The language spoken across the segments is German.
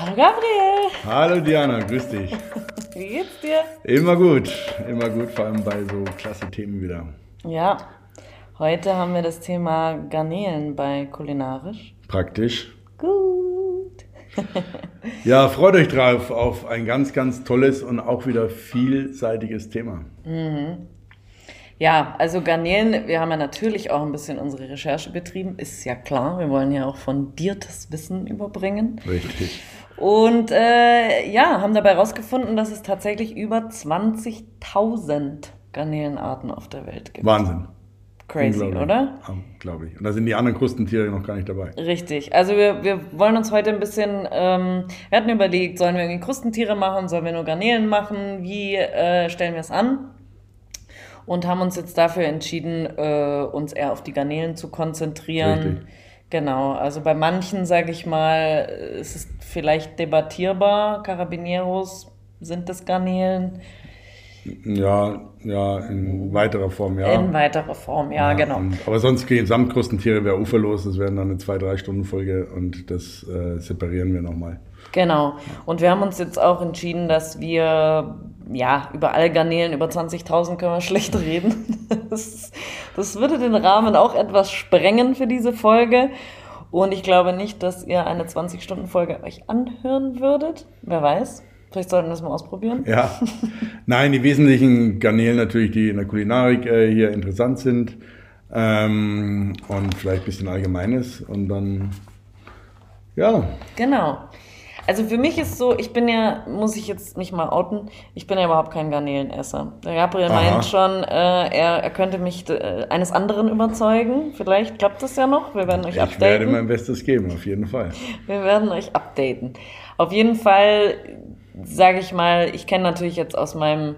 Hallo Gabriel. Hallo Diana, grüß dich. Wie geht's dir? Immer gut, immer gut, vor allem bei so klasse Themen wieder. Ja, heute haben wir das Thema Garnelen bei Kulinarisch. Praktisch. Gut. Ja, freut euch drauf auf ein ganz, ganz tolles und auch wieder vielseitiges Thema. Ja, also Garnelen, wir haben ja natürlich auch ein bisschen unsere Recherche betrieben, ist ja klar. Wir wollen ja auch fundiertes Wissen überbringen. Richtig. Und äh, ja, haben dabei herausgefunden, dass es tatsächlich über 20.000 Garnelenarten auf der Welt gibt. Wahnsinn. Crazy, oder? Ja, Glaube ich. Und da sind die anderen Krustentiere noch gar nicht dabei. Richtig. Also wir, wir wollen uns heute ein bisschen, ähm, wir hatten überlegt, sollen wir irgendwie Krustentiere machen, sollen wir nur Garnelen machen, wie äh, stellen wir es an? Und haben uns jetzt dafür entschieden, äh, uns eher auf die Garnelen zu konzentrieren. Richtig. Genau, also bei manchen, sage ich mal, ist es vielleicht debattierbar. Carabineros sind das Garnelen. Ja, ja, in weiterer Form, ja. In weiterer Form, ja, genau. Und, aber sonst gehen Samtkrustentiere wäre uferlos, das wären dann eine zwei, drei Stunden Folge und das äh, separieren wir nochmal. Genau. Und wir haben uns jetzt auch entschieden, dass wir, ja, über alle Garnelen über 20.000 können wir schlecht reden. Das, das würde den Rahmen auch etwas sprengen für diese Folge. Und ich glaube nicht, dass ihr eine 20-Stunden-Folge euch anhören würdet. Wer weiß. Vielleicht sollten wir das mal ausprobieren. Ja, nein, die wesentlichen Garnelen natürlich, die in der Kulinarik äh, hier interessant sind ähm, und vielleicht ein bisschen Allgemeines und dann, ja, Genau. Also für mich ist so, ich bin ja, muss ich jetzt mich mal outen, ich bin ja überhaupt kein Garnelenesser. Der Gabriel Aha. meint schon, äh, er, er könnte mich äh, eines anderen überzeugen. Vielleicht klappt das ja noch. Wir werden euch ich werde updaten. mein Bestes geben, auf jeden Fall. Wir werden euch updaten. Auf jeden Fall, sage ich mal, ich kenne natürlich jetzt aus meinem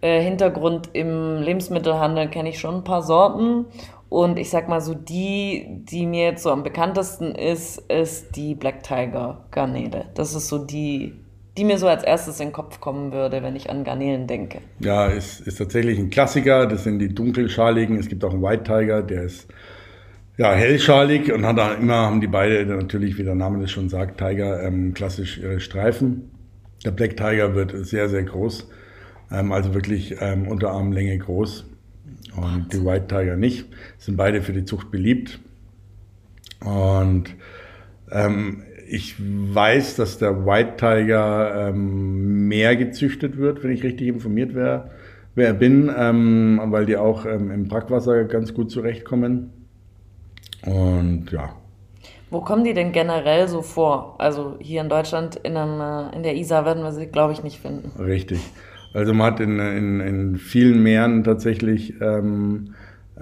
äh, Hintergrund im Lebensmittelhandel, kenne ich schon ein paar Sorten. Und ich sag mal so, die, die mir jetzt so am bekanntesten ist, ist die Black Tiger Garnele. Das ist so die, die mir so als erstes in den Kopf kommen würde, wenn ich an Garnelen denke. Ja, ist, ist tatsächlich ein Klassiker, das sind die dunkelschaligen, es gibt auch einen White Tiger, der ist ja, hellschalig und hat da immer, haben die beide natürlich, wie der Name das schon sagt, Tiger, ähm, klassisch ihre Streifen. Der Black Tiger wird sehr, sehr groß, ähm, also wirklich ähm, Unterarmlänge groß. Und die White Tiger nicht. Sind beide für die Zucht beliebt. Und ähm, ich weiß, dass der White Tiger ähm, mehr gezüchtet wird, wenn ich richtig informiert wäre, wer bin, ähm, weil die auch ähm, im Brackwasser ganz gut zurechtkommen. Und ja, Wo kommen die denn generell so vor? Also hier in Deutschland, in, einem, äh, in der Isar werden wir sie, glaube ich, nicht finden. Richtig. Also man hat in, in, in vielen Meeren tatsächlich ähm,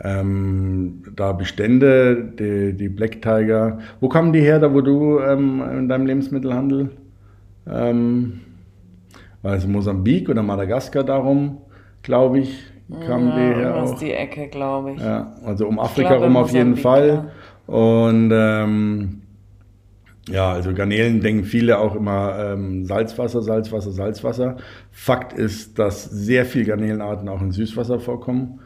ähm, da Bestände, die, die Black Tiger. Wo kamen die her, da wo du ähm, in deinem Lebensmittelhandel? Ähm, war es Mosambik oder Madagaskar darum, glaube ich, kamen die her ist die Ecke, glaube ich. Ja, also um Afrika glaube, rum auf jeden Fall. Und ähm, ja, also Garnelen denken viele auch immer ähm, Salzwasser, Salzwasser, Salzwasser. Fakt ist, dass sehr viele Garnelenarten auch in Süßwasser vorkommen.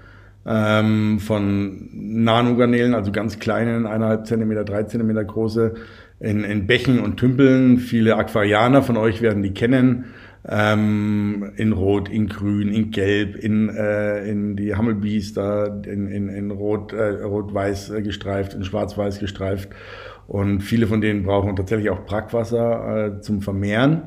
Ähm, von Nanogarnelen, also ganz kleinen, eineinhalb Zentimeter, drei Zentimeter große, in, in Bächen und Tümpeln. Viele Aquarianer von euch werden die kennen. Ähm, in Rot, in Grün, in Gelb, in, äh, in die Hummelbees da, in, in, in Rot, äh, Rot-Weiß äh, gestreift, in Schwarz-Weiß gestreift. Und viele von denen brauchen tatsächlich auch Brackwasser äh, zum Vermehren.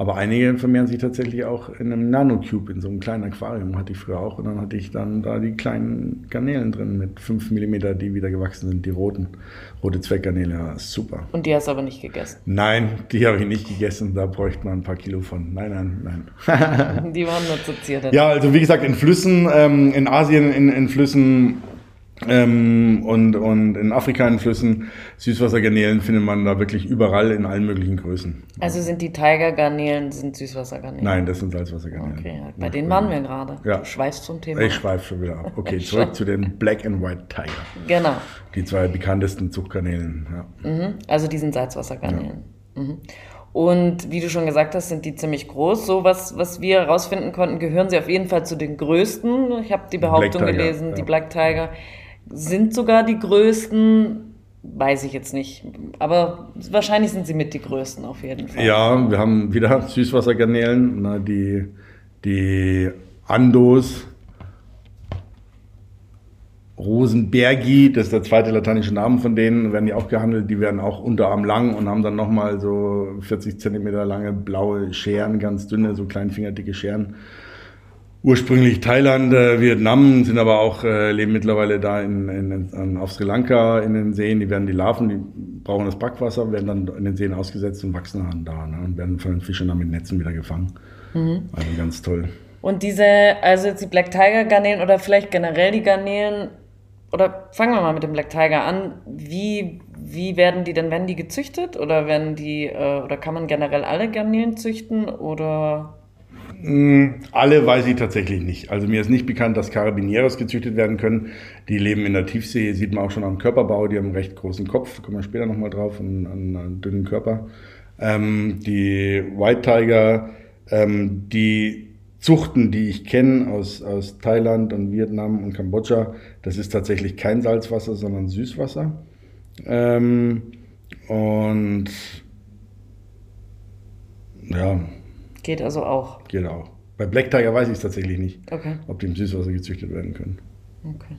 Aber einige vermehren sich tatsächlich auch in einem Nanocube, in so einem kleinen Aquarium, hatte ich früher auch. Und dann hatte ich dann da die kleinen Garnelen drin mit 5 mm, die wieder gewachsen sind, die roten. Rote Zweckgarnele, ja, super. Und die hast du aber nicht gegessen. Nein, die habe ich nicht gegessen, da bräuchte man ein paar Kilo von. Nein, nein, nein. Die waren nur zu Zierde. Ja, also wie gesagt, in Flüssen, ähm, in Asien, in, in Flüssen ähm, und, und in Afrika in Flüssen, Süßwassergarnelen findet man da wirklich überall in allen möglichen Größen. Also sind die Tiger-Garnelen, sind Süßwassergarnelen? Nein, das sind Salzwassergarnelen. Okay, bei denen waren wir gerade. Ja. Du schweifst zum Thema. Ich schweife schon wieder ab. Okay, zurück zu den Black and White Tiger. Genau. Die zwei bekanntesten Zuchtgarnelen. Ja. Mhm. Also die sind Salzwassergarnelen. Mhm. Und wie du schon gesagt hast, sind die ziemlich groß. So was, was wir herausfinden konnten, gehören sie auf jeden Fall zu den größten. Ich habe die Behauptung gelesen, die ja. Black Tiger sind sogar die größten. weiß ich jetzt nicht. Aber wahrscheinlich sind sie mit die größten auf jeden Fall. Ja, wir haben wieder Süßwassergarnelen, na, die, die Andos, Rosenbergi, das ist der zweite lateinische Name von denen, werden die auch gehandelt. Die werden auch unterarm lang und haben dann nochmal so 40 Zentimeter lange blaue Scheren, ganz dünne, so kleinfingerdicke Scheren. Ursprünglich Thailand, äh, Vietnam, sind aber auch, äh, leben mittlerweile da in, in, in, auf Sri Lanka in den Seen. Die werden die Larven, die brauchen das Brackwasser, werden dann in den Seen ausgesetzt und wachsen dann da ne, und werden von den Fischern dann mit Netzen wieder gefangen. Mhm. Also ganz toll. Und diese, also jetzt die Black Tiger Garnelen oder vielleicht generell die Garnelen, oder fangen wir mal mit dem Black Tiger an. Wie, wie werden die denn, werden die gezüchtet oder werden die, äh, oder kann man generell alle Garnelen züchten oder? Mm, alle weiß ich tatsächlich nicht. Also mir ist nicht bekannt, dass Carabinieros gezüchtet werden können. Die leben in der Tiefsee, sieht man auch schon am Körperbau. Die haben einen recht großen Kopf, da kommen wir später nochmal drauf, und einen, dünnen Körper. Ähm, die White Tiger, ähm, die Zuchten, die ich kenne aus, aus Thailand und Vietnam und Kambodscha, das ist tatsächlich kein Salzwasser, sondern Süßwasser. Ähm, und ja. Geht also auch. Geht auch. Bei Black Tiger weiß ich es tatsächlich nicht, okay. ob die im Süßwasser gezüchtet werden können. Okay.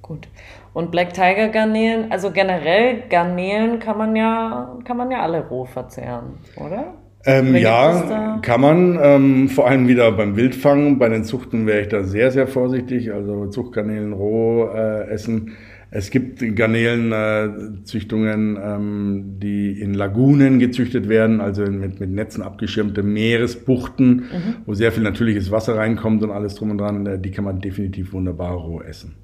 Gut. Und Black Tiger Garnelen, also generell Garnelen kann man ja, kann man ja alle roh verzehren, oder? Ähm, ja, kann man. Ähm, vor allem wieder beim Wildfang. Bei den Zuchten wäre ich da sehr, sehr vorsichtig. Also Zuchtgarnelen roh äh, essen. Es gibt Garnelenzüchtungen, äh, ähm, die in Lagunen gezüchtet werden, also mit, mit Netzen abgeschirmte Meeresbuchten, mhm. wo sehr viel natürliches Wasser reinkommt und alles drum und dran. Äh, die kann man definitiv wunderbar roh essen.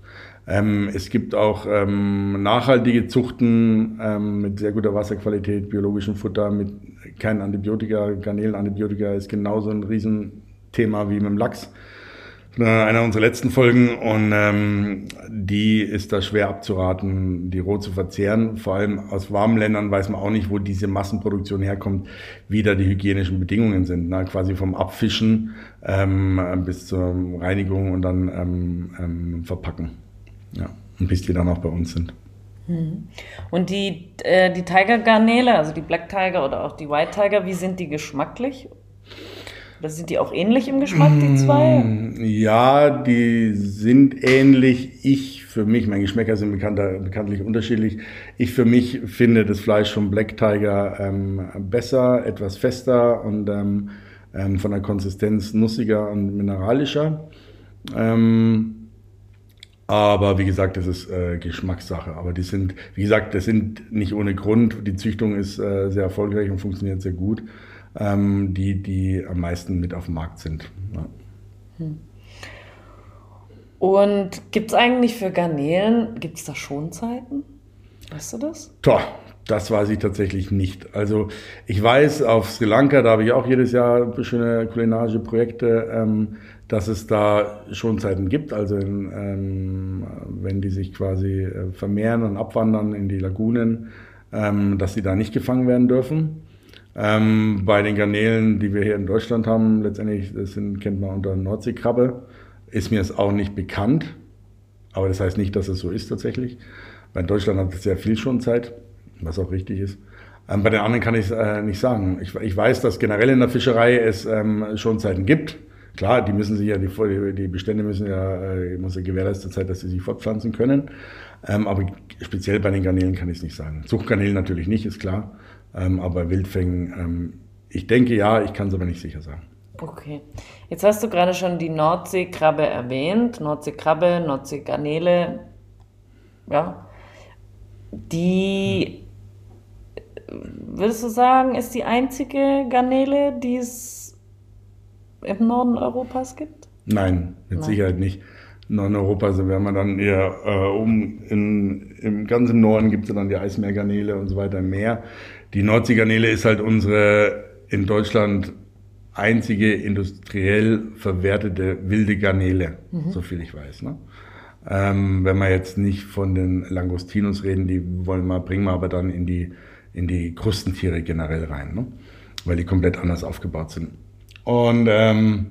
Ähm, es gibt auch ähm, nachhaltige Zuchten ähm, mit sehr guter Wasserqualität, biologischem Futter, mit keinen Antibiotika. Garnelenantibiotika ist genauso ein Riesenthema wie mit dem Lachs. Einer unserer letzten Folgen und ähm, die ist da schwer abzuraten, die roh zu verzehren. Vor allem aus warmen Ländern weiß man auch nicht, wo diese Massenproduktion herkommt, wie da die hygienischen Bedingungen sind. Ne? Quasi vom Abfischen ähm, bis zur Reinigung und dann ähm, ähm, Verpacken. Ja, und bis die dann auch bei uns sind. Hm. Und die, äh, die Tiger-Garnele, also die Black Tiger oder auch die White Tiger, wie sind die geschmacklich? Oder sind die auch ähnlich im Geschmack, die zwei? Hm, ja, die sind ähnlich. Ich für mich, meine Geschmäcker sind bekannter, bekanntlich unterschiedlich. Ich für mich finde das Fleisch vom Black Tiger ähm, besser, etwas fester und ähm, ähm, von der Konsistenz nussiger und mineralischer. Ähm, aber wie gesagt, das ist äh, Geschmackssache. Aber die sind, wie gesagt, das sind nicht ohne Grund. Die Züchtung ist äh, sehr erfolgreich und funktioniert sehr gut. Ähm, die, die am meisten mit auf dem Markt sind. Ja. Hm. Und gibt es eigentlich für Garnelen, gibt es da Schonzeiten? Weißt du das? Toh, das weiß ich tatsächlich nicht. Also ich weiß, auf Sri Lanka, da habe ich auch jedes Jahr schöne kulinarische Projekte. Ähm, dass es da schon Zeiten gibt, also in, ähm, wenn die sich quasi äh, vermehren und abwandern in die Lagunen, ähm, dass sie da nicht gefangen werden dürfen. Ähm, bei den Garnelen, die wir hier in Deutschland haben, letztendlich das sind, kennt man unter Nordseekrabbe, ist mir es auch nicht bekannt, aber das heißt nicht, dass es so ist tatsächlich. In Deutschland hat es sehr viel schon Zeit, was auch richtig ist. Ähm, bei den anderen kann ich es äh, nicht sagen. Ich, ich, weiß, dass generell in der Fischerei es ähm, schon Zeiten gibt Klar, die müssen sich ja, die, die Bestände müssen ja, äh, muss ja gewährleistet sein, dass sie sich fortpflanzen können. Ähm, aber speziell bei den Garnelen kann ich es nicht sagen. Zuchtgarnelen natürlich nicht, ist klar. Ähm, aber Wildfängen, ähm, ich denke ja, ich kann es aber nicht sicher sagen. Okay. Jetzt hast du gerade schon die Nordseekrabbe erwähnt. Nordseekrabbe, Nordseegarnele. Ja. Die, würdest du sagen, ist die einzige Garnele, die es im Norden Europas gibt? Nein, mit Nein. Sicherheit nicht. In Norden Europas wäre man dann eher äh, um in, im ganzen Norden gibt es dann die Eismeergarnele und so weiter im Meer. Die Nordseegarnele ist halt unsere in Deutschland einzige industriell verwertete wilde Garnele, mhm. so viel ich weiß. Ne? Ähm, wenn wir jetzt nicht von den Langostinos reden, die wollen wir, bringen wir aber dann in die, in die Krustentiere generell rein, ne? weil die komplett anders aufgebaut sind. Und ähm,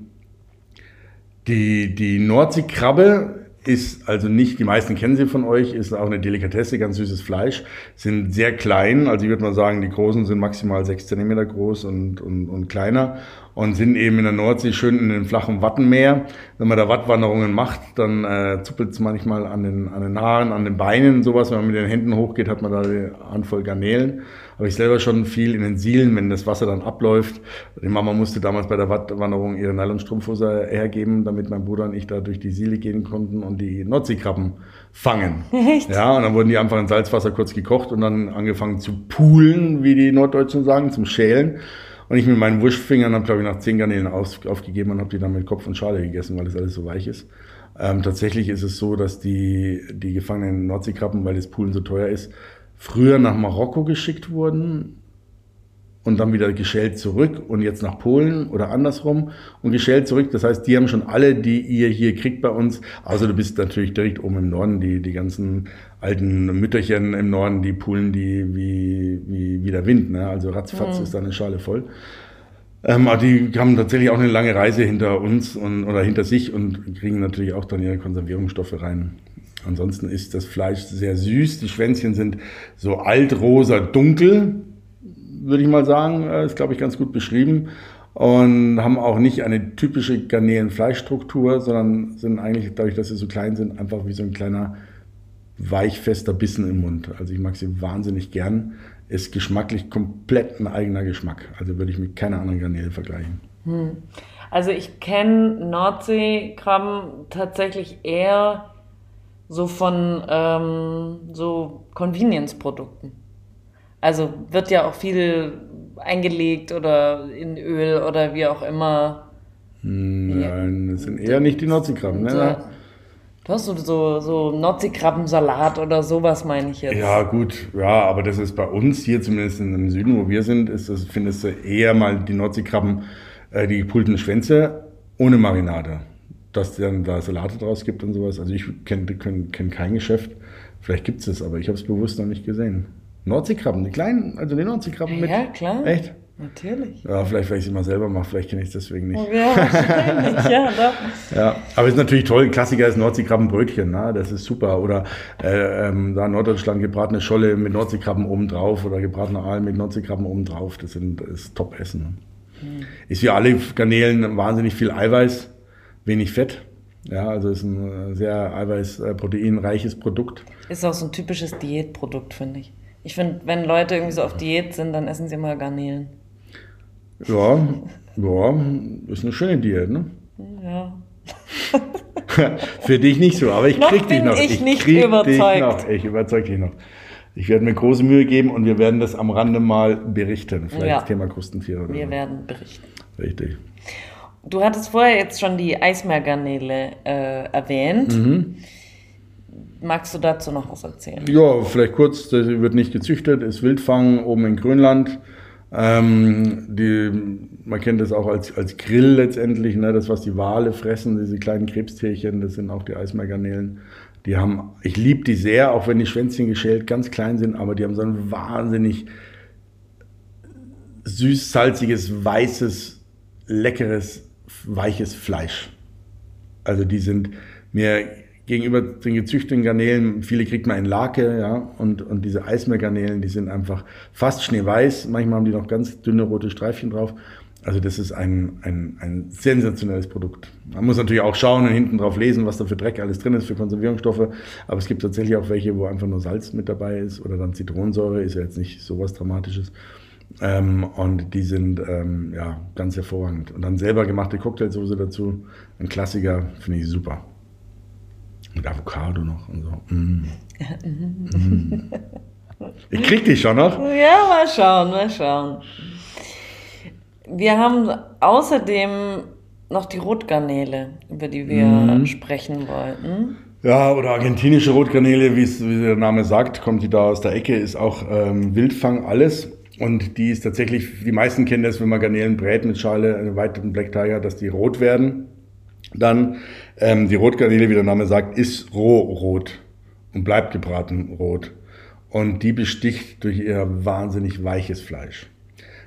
die, die Nordseekrabbe ist also nicht, die meisten kennen sie von euch, ist auch eine Delikatesse, ganz süßes Fleisch, sind sehr klein, also ich würde mal sagen, die großen sind maximal sechs Zentimeter groß und, und, und kleiner und sind eben in der Nordsee schön in den flachen Wattenmeer. Wenn man da Wattwanderungen macht, dann äh, zuppelt es manchmal an den, an den Haaren, an den Beinen, sowas. Wenn man mit den Händen hochgeht, hat man da eine Handvoll Garnelen. Aber ich selber schon viel in den Sielen, wenn das Wasser dann abläuft. Die Mama musste damals bei der Wattwanderung ihre Nylonstrumpfhose hergeben, damit mein Bruder und ich da durch die Siele gehen konnten und die Nordseekrabben fangen. Echt? Ja, und dann wurden die einfach in Salzwasser kurz gekocht und dann angefangen zu poolen, wie die Norddeutschen sagen, zum Schälen. Und ich mit meinen Wurstfingern habe, glaube ich, nach zehn Garnelen auf, aufgegeben und habe die dann mit Kopf und Schale gegessen, weil das alles so weich ist. Ähm, tatsächlich ist es so, dass die, die gefangenen Nordseekrabben, weil das Poolen so teuer ist, früher nach Marokko geschickt wurden und dann wieder geschält zurück und jetzt nach Polen oder andersrum und geschält zurück. Das heißt, die haben schon alle, die ihr hier kriegt bei uns, außer du bist natürlich direkt oben im Norden, die, die ganzen alten Mütterchen im Norden, die poolen die wie, wie, wie der Wind. Ne? Also ratzfatz mhm. ist da eine Schale voll. Ähm, aber die haben tatsächlich auch eine lange Reise hinter uns und, oder hinter sich und kriegen natürlich auch dann ihre Konservierungsstoffe rein. Ansonsten ist das Fleisch sehr süß. Die Schwänzchen sind so altrosa dunkel würde ich mal sagen. Äh, ist, glaube ich, ganz gut beschrieben. Und haben auch nicht eine typische Garnelenfleischstruktur, sondern sind eigentlich, dadurch, dass sie so klein sind, einfach wie so ein kleiner weichfester Bissen im Mund. Also ich mag sie wahnsinnig gern. Ist geschmacklich komplett ein eigener Geschmack. Also würde ich mit keiner anderen Garnele vergleichen. Hm. Also ich kenne Nordseekrabben tatsächlich eher so von ähm, so Convenience-Produkten. Also wird ja auch viel eingelegt oder in Öl oder wie auch immer. Nein, das sind eher nicht die Nordseekrabben. Ne? Du hast so, so, so Nordseekrabbensalat oder sowas, meine ich jetzt. Ja, gut, ja, aber das ist bei uns hier, zumindest im Süden, wo wir sind, ist das, findest du eher mal die Nordseekrabben, äh, die gepulten Schwänze ohne Marinade. Dass dann da Salate draus gibt und sowas. Also ich kenne kenn, kein Geschäft. Vielleicht gibt es es, aber ich habe es bewusst noch nicht gesehen. Nordseekrabben, die kleinen, also die Nordseekrabben ja, mit. Ja, klar. Echt? Natürlich. Ja, vielleicht, weil ich sie mal selber mache, vielleicht kenne ich es deswegen nicht. Ja, wahrscheinlich, ja, doch. ja, aber es ist natürlich toll. Klassiker ist Nordseekrabbenbrötchen, ne? das ist super. Oder äh, ähm, da in Norddeutschland gebratene Scholle mit Nordseekrabben oben drauf oder gebratener Aal mit Nordseekrabben oben drauf. Das, sind, das ist Top-Essen. Ne? Hm. Ist wie alle Garnelen wahnsinnig viel Eiweiß, wenig Fett. Ja, also ist ein sehr eiweiß-proteinreiches Produkt. Ist auch so ein typisches Diätprodukt, finde ich. Ich finde, wenn Leute irgendwie so auf Diät sind, dann essen sie immer Garnelen. Ja, ja, ist eine schöne Diät, ne? Ja. Für dich nicht so, aber ich noch krieg dich noch. Ich, ich nicht krieg überzeugt. Dich noch. Ich überzeug dich noch. Ich werde mir große Mühe geben und wir werden das am Rande mal berichten. Vielleicht ja. das Thema Krustentiere. Oder wir so. werden berichten. Richtig. Du hattest vorher jetzt schon die Eismeergarnele äh, erwähnt. Mhm. Magst du dazu noch was erzählen? Ja, vielleicht kurz. Das wird nicht gezüchtet, ist Wildfang oben in Grönland. Ähm, die, man kennt das auch als, als Grill letztendlich, ne? das, was die Wale fressen, diese kleinen Krebstierchen, das sind auch die Eismeergarnelen. Die haben, ich liebe die sehr, auch wenn die Schwänzchen geschält ganz klein sind, aber die haben so ein wahnsinnig süß-salziges, weißes, leckeres, weiches Fleisch. Also die sind mir gegenüber den gezüchteten Garnelen, viele kriegt man in Lake, ja, und, und diese Eismeergarnelen, die sind einfach fast schneeweiß, manchmal haben die noch ganz dünne rote Streifchen drauf. Also das ist ein, ein, ein sensationelles Produkt. Man muss natürlich auch schauen und hinten drauf lesen, was da für Dreck alles drin ist, für Konservierungsstoffe. Aber es gibt tatsächlich auch welche, wo einfach nur Salz mit dabei ist oder dann Zitronensäure, ist ja jetzt nicht sowas Dramatisches. Ähm, und die sind ähm, ja ganz hervorragend. Und dann selber gemachte Cocktailsoße dazu, ein Klassiker, finde ich super. Mit Avocado noch und so. Mm. mm. Ich krieg dich schon noch. Ja, mal schauen, mal schauen. Wir haben außerdem noch die Rotgarnele, über die wir mm. sprechen wollten. Ja, oder argentinische Rotgarnele, wie, der Name sagt, kommt die da aus der Ecke, ist auch ähm, Wildfang alles. Und die ist tatsächlich, die meisten kennen das, wenn man Garnelen brät mit Schale, einen weiteren Black Tiger, dass die rot werden. Dann ähm, die Rotgarnele, wie der Name sagt, ist rohrot und bleibt gebraten rot. Und die besticht durch ihr wahnsinnig weiches Fleisch.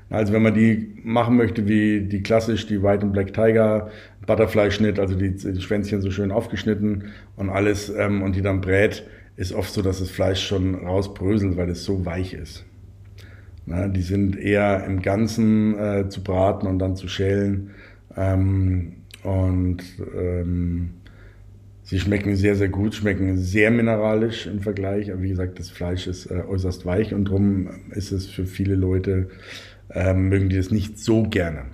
Also wenn man die machen möchte wie die klassisch, die White and Black Tiger, Butterfly-Schnitt, also die, die, Schwänzchen so schön aufgeschnitten und alles ähm, und die dann brät, ist oft so, dass das Fleisch schon rausbröselt, weil es so weich ist. Na, die sind eher im Ganzen äh, zu braten und dann zu schälen. Ähm, und ähm, sie schmecken sehr, sehr gut, schmecken sehr mineralisch im Vergleich. Aber wie gesagt, das Fleisch ist äh, äußerst weich und darum ist es für viele Leute ähm, mögen die das nicht so gerne.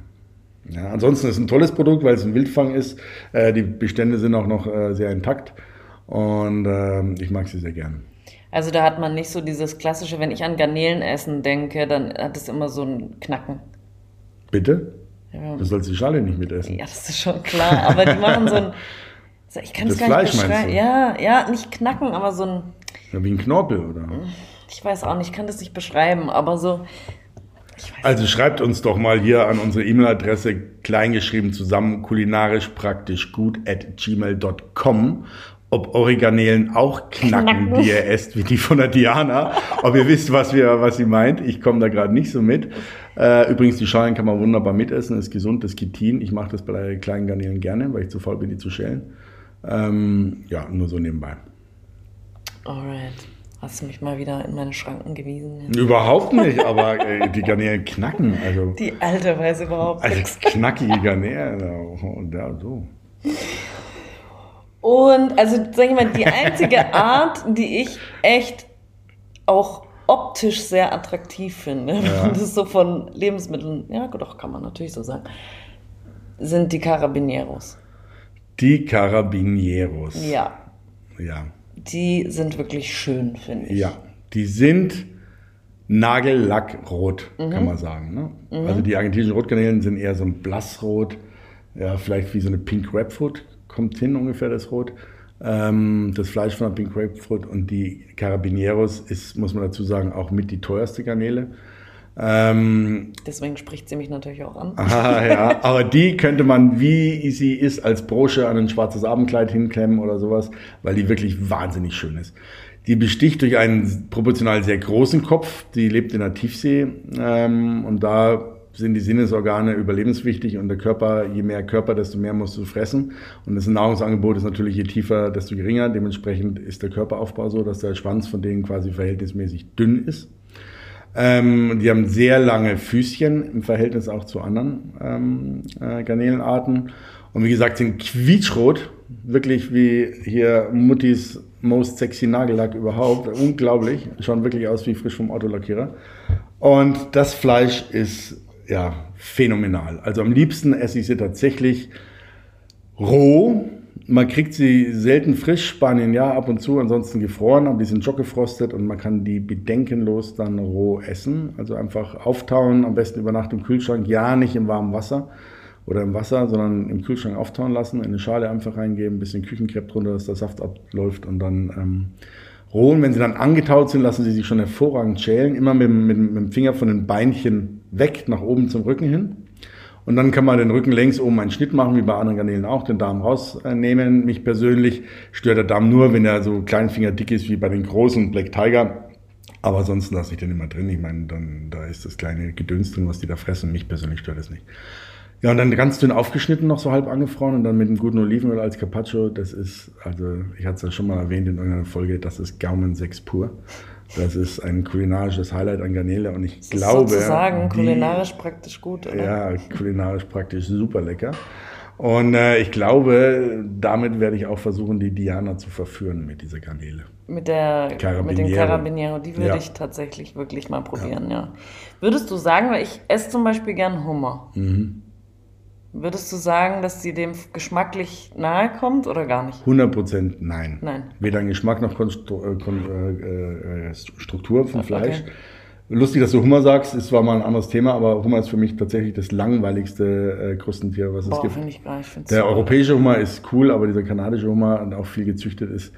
Ja, ansonsten ist es ein tolles Produkt, weil es ein Wildfang ist. Äh, die Bestände sind auch noch äh, sehr intakt und äh, ich mag sie sehr gern. Also da hat man nicht so dieses klassische, wenn ich an Garnelenessen denke, dann hat es immer so ein Knacken. Bitte? Ja. Du sollst die Schale nicht mitessen. Ja, das ist schon klar. Aber die machen so ein. Ich kann es gar Fleisch, nicht beschreiben. Ja, ja, nicht knacken, aber so ein. Ja, wie ein Knorpel, oder? Ich weiß auch nicht, ich kann das nicht beschreiben, aber so also schreibt uns doch mal hier an unsere E-Mail-Adresse kleingeschrieben zusammen kulinarisch praktisch gut at gmail.com ob eure Garnelen auch knacken, die ihr esst, wie die von der Diana. Ob ihr wisst, was, wir, was sie meint. Ich komme da gerade nicht so mit. Äh, übrigens, die Schalen kann man wunderbar mitessen, ist gesund, das Kitin. Ich mache das bei kleinen Garnelen gerne, weil ich zu faul bin, die zu schälen. Ähm, ja, nur so nebenbei. Alright. Hast du mich mal wieder in meine Schranken gewiesen? Überhaupt nicht, aber äh, die Garnelen knacken. Also, die alte weiß überhaupt also nichts. knackige Garnelen. Und ja, so. Und also, sag ich mal, die einzige Art, die ich echt auch optisch sehr attraktiv finde, ja. das ist so von Lebensmitteln, ja doch, kann man natürlich so sagen, sind die Carabineros. Die Carabineros. Ja. Ja die sind wirklich schön, finde ich. Ja, die sind Nagellackrot, mhm. kann man sagen. Ne? Mhm. Also die argentinischen Rotkanälen sind eher so ein Blassrot, ja, vielleicht wie so eine Pink Grapefruit, kommt hin ungefähr das Rot. Ähm, das Fleisch von der Pink Grapefruit und die Carabineros ist, muss man dazu sagen, auch mit die teuerste Garnele. Ähm, Deswegen spricht sie mich natürlich auch an. Ah, ja, aber die könnte man, wie sie ist, als Brosche an ein schwarzes Abendkleid hinklemmen oder sowas, weil die wirklich wahnsinnig schön ist. Die besticht durch einen proportional sehr großen Kopf, die lebt in der Tiefsee ähm, und da sind die Sinnesorgane überlebenswichtig und der Körper, je mehr Körper, desto mehr musst du fressen. Und das Nahrungsangebot ist natürlich je tiefer, desto geringer. Dementsprechend ist der Körperaufbau so, dass der Schwanz von denen quasi verhältnismäßig dünn ist. Ähm, die haben sehr lange Füßchen im Verhältnis auch zu anderen ähm, äh, Garnelenarten. Und wie gesagt, sind quietschrot, wirklich wie hier Muttis most sexy Nagellack überhaupt. Unglaublich, schauen wirklich aus wie frisch vom Autolackierer. Und das Fleisch ist ja phänomenal. Also am liebsten esse ich sie tatsächlich roh, man kriegt sie selten frisch, Spanien ja ab und zu, ansonsten gefroren, aber die sind schockgefrostet und man kann die bedenkenlos dann roh essen. Also einfach auftauen, am besten über Nacht im Kühlschrank, ja nicht im warmen Wasser oder im Wasser, sondern im Kühlschrank auftauen lassen, in eine Schale einfach reingeben, ein bisschen Küchenkrepp drunter, dass der Saft abläuft und dann ähm, rohen. Wenn sie dann angetaut sind, lassen sie sich schon hervorragend schälen, immer mit, mit, mit dem Finger von den Beinchen weg, nach oben zum Rücken hin. Und dann kann man den Rücken längs oben einen Schnitt machen, wie bei anderen Garnelen auch, den Darm rausnehmen. Mich persönlich stört der Darm nur, wenn er so kleinfingerdick ist wie bei den großen Black Tiger. Aber ansonsten lasse ich den immer drin. Ich meine, dann, da ist das kleine Gedöns drin, was die da fressen. Mich persönlich stört das nicht. Ja, und dann ganz dünn aufgeschnitten, noch so halb angefroren und dann mit einem guten Olivenöl als Carpaccio. Das ist, also ich hatte es ja schon mal erwähnt in irgendeiner Folge, das ist Gaumensex pur. Das ist ein kulinarisches Highlight an Garnele und ich das glaube. Sozusagen kulinarisch praktisch gut, oder? Ja, kulinarisch praktisch super lecker. Und äh, ich glaube, damit werde ich auch versuchen, die Diana zu verführen mit dieser Garnele. Mit der mit dem Carabiniero, die würde ja. ich tatsächlich wirklich mal probieren, ja. ja. Würdest du sagen, weil ich esse zum Beispiel gern Hummer. Mhm. Würdest du sagen, dass sie dem geschmacklich nahe kommt oder gar nicht? 100% nein. Nein. Weder Geschmack noch Konstru äh, äh, äh, Struktur vom Fleisch. Okay. Lustig, dass du Hummer sagst, ist zwar mal ein anderes Thema, aber Hummer ist für mich tatsächlich das langweiligste äh, Krustentier, was Boah, es gibt. Ich gar nicht, Der europäische Hummer ist cool, aber dieser kanadische Hummer und auch viel gezüchtet ist,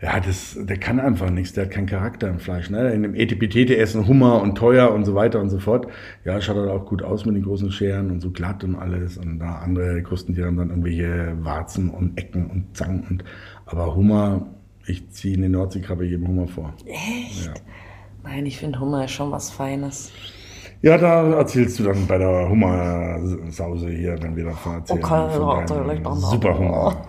ja, das, der kann einfach nichts, der hat keinen Charakter im Fleisch. Ne? In dem Etepetete essen Hummer und teuer und so weiter und so fort. Ja, schaut halt auch gut aus mit den großen Scheren und so glatt und alles. Und da andere Krustentiere haben dann irgendwelche Warzen und Ecken und Zangen. Und, aber Hummer, ich ziehe eine Nordseekrabbe jedem Hummer vor. Echt? Ja. Nein, ich finde Hummer ist schon was Feines. Ja, da erzählst du dann bei der Hummersause hier, wenn wir davon erzählen. Okay, von ja, deinem natürlich dann super. Hummer.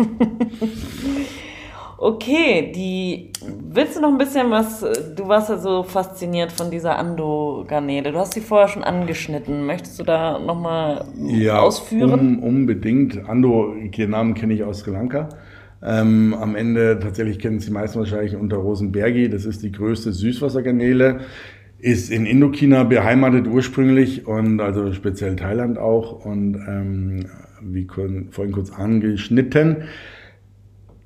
Okay, die willst du noch ein bisschen was? Du warst ja so fasziniert von dieser Ando-Garnele. Du hast sie vorher schon angeschnitten. Möchtest du da nochmal Ja, ausführen? Um, unbedingt. Ando, den Namen kenne ich aus Sri Lanka. Ähm, am Ende tatsächlich kennen Sie die meisten wahrscheinlich unter Rosenbergi. Das ist die größte Süßwassergarnele. Ist in Indochina beheimatet ursprünglich und also speziell Thailand auch und ähm, wie vorhin kurz angeschnitten.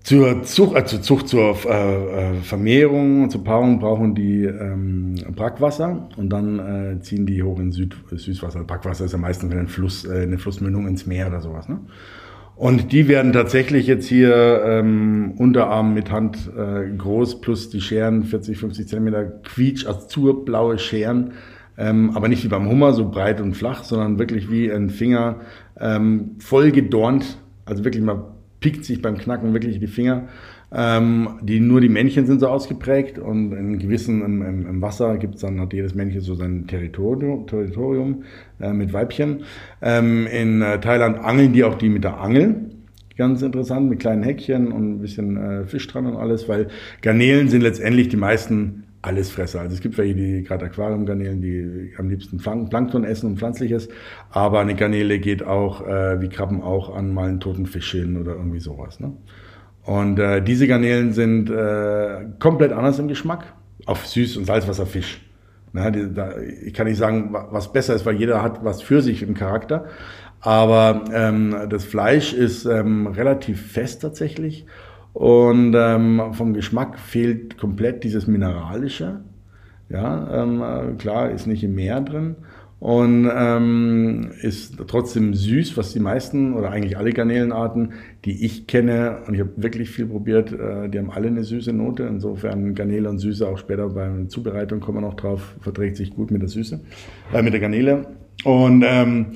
Zur Zucht, äh, zur, Zucht, zur äh, äh, Vermehrung, zur Paarung brauchen die ähm, Brackwasser und dann äh, ziehen die hoch in Süd, Süßwasser. Brackwasser ist ja meistens eine, Fluss, äh, eine Flussmündung ins Meer oder sowas. Ne? Und die werden tatsächlich jetzt hier ähm, Unterarm mit Hand äh, groß plus die Scheren 40, 50 Zentimeter quietsch, azurblaue Scheren, ähm, aber nicht wie beim Hummer so breit und flach, sondern wirklich wie ein Finger ähm, voll gedornt, also wirklich mal pickt sich beim Knacken wirklich die Finger. Ähm, die, nur die Männchen sind so ausgeprägt und in gewissen, im, im, im Wasser gibt's dann, hat jedes Männchen so sein Territorium, Territorium äh, mit Weibchen. Ähm, in äh, Thailand angeln die auch die mit der Angel. Ganz interessant, mit kleinen Häckchen und ein bisschen äh, Fisch dran und alles, weil Garnelen sind letztendlich die meisten Allesfresser. Also es gibt welche, die gerade Aquariumgarnelen, die am liebsten Plank- Plankton essen und Pflanzliches, aber eine Garnele geht auch, äh, wie Krabben auch, an mal einen toten Fisch hin oder irgendwie sowas. Ne? Und äh, diese Garnelen sind äh, komplett anders im Geschmack, auf Süß- und Salzwasserfisch. Na, die, da, ich kann nicht sagen, wa- was besser ist, weil jeder hat was für sich im Charakter. Aber ähm, das Fleisch ist ähm, relativ fest tatsächlich. Und ähm, vom Geschmack fehlt komplett dieses Mineralische. Ja, ähm, äh, klar, ist nicht im Meer drin und ähm, ist trotzdem süß, was die meisten oder eigentlich alle Garnelenarten, die ich kenne, und ich habe wirklich viel probiert, äh, die haben alle eine süße Note. Insofern Garnele und Süße auch später bei der Zubereitung kommen wir noch drauf, verträgt sich gut mit der Süße, äh, mit der Garnele. Und ähm,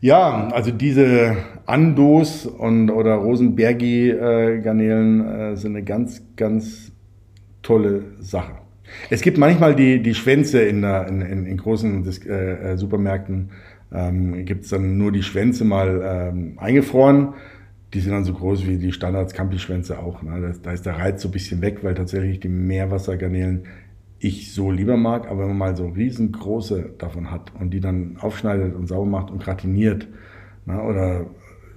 ja, also diese Andos und oder Rosenbergi äh, äh, sind eine ganz, ganz tolle Sache. Es gibt manchmal die, die Schwänze in, der, in, in, in großen äh, äh, Supermärkten, ähm, gibt es dann nur die Schwänze mal ähm, eingefroren. Die sind dann so groß wie die Standards Campi-Schwänze auch. Ne? Da, da ist der Reiz so ein bisschen weg, weil tatsächlich die Meerwassergarnelen ich so lieber mag, aber wenn man mal so riesengroße davon hat und die dann aufschneidet und sauber macht und gratiniert ne, oder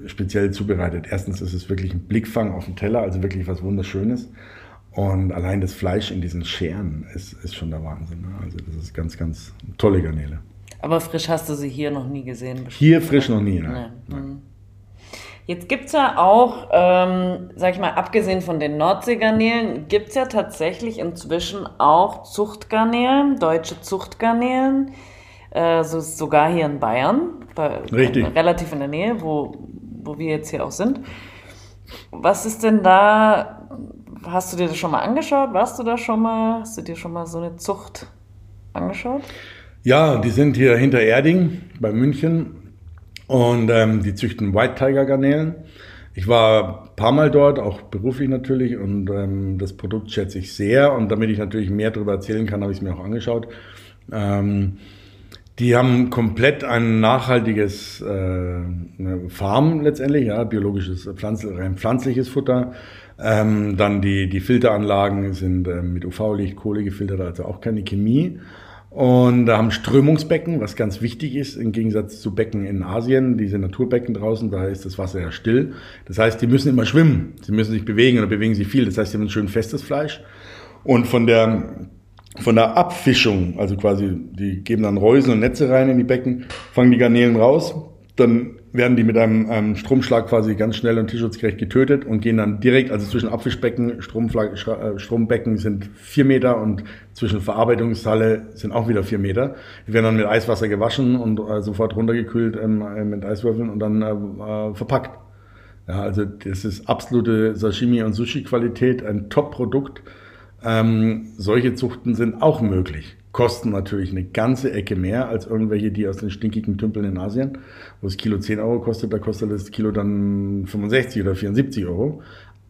speziell zubereitet. Erstens ist es wirklich ein Blickfang auf den Teller, also wirklich was Wunderschönes. Und allein das Fleisch in diesen Scheren ist, ist schon der Wahnsinn. Ne? Also das ist ganz, ganz tolle Garnele. Aber frisch hast du sie hier noch nie gesehen. bestimmt. Hier frisch noch nie. Ne? Nee. Hm. Jetzt gibt es ja auch, ähm, sag ich mal, abgesehen von den Nordseegarnelen, gibt es ja tatsächlich inzwischen auch Zuchtgarnelen, deutsche Zuchtgarnelen, äh, so, sogar hier in Bayern, bei, Richtig. relativ in der Nähe, wo, wo wir jetzt hier auch sind. Was ist denn da, hast du dir das schon mal angeschaut? Warst du da schon mal? Hast du dir schon mal so eine Zucht angeschaut? Ja, die sind hier hinter Erding bei München und ähm, die züchten White Tiger Garnelen. Ich war ein paar Mal dort, auch beruflich natürlich, und ähm, das Produkt schätze ich sehr. Und damit ich natürlich mehr darüber erzählen kann, habe ich es mir auch angeschaut. Ähm, die haben komplett ein nachhaltiges äh, Farm letztendlich, ja, biologisches, pflanz, rein pflanzliches Futter. Ähm, dann die, die Filteranlagen sind ähm, mit UV-Licht, Kohle gefiltert, also auch keine Chemie. Und da haben Strömungsbecken, was ganz wichtig ist, im Gegensatz zu Becken in Asien, diese Naturbecken draußen, da ist das Wasser ja still. Das heißt, die müssen immer schwimmen, sie müssen sich bewegen oder bewegen sich viel. Das heißt, sie haben ein schön festes Fleisch. Und von der, von der Abfischung, also quasi, die geben dann Reusen und Netze rein in die Becken, fangen die Garnelen raus, dann werden die mit einem, einem Stromschlag quasi ganz schnell und tierschutzgerecht getötet und gehen dann direkt, also zwischen Abfischbecken, Stromflag, äh, Strombecken sind vier Meter und zwischen Verarbeitungshalle sind auch wieder vier Meter. Die werden dann mit Eiswasser gewaschen und äh, sofort runtergekühlt ähm, äh, mit Eiswürfeln und dann äh, äh, verpackt. Ja, also das ist absolute Sashimi- und Sushi-Qualität, ein Top-Produkt. Ähm, solche Zuchten sind auch möglich. Kosten natürlich eine ganze Ecke mehr als irgendwelche, die aus den stinkigen Tümpeln in Asien, wo das Kilo 10 Euro kostet, da kostet das Kilo dann 65 oder 74 Euro.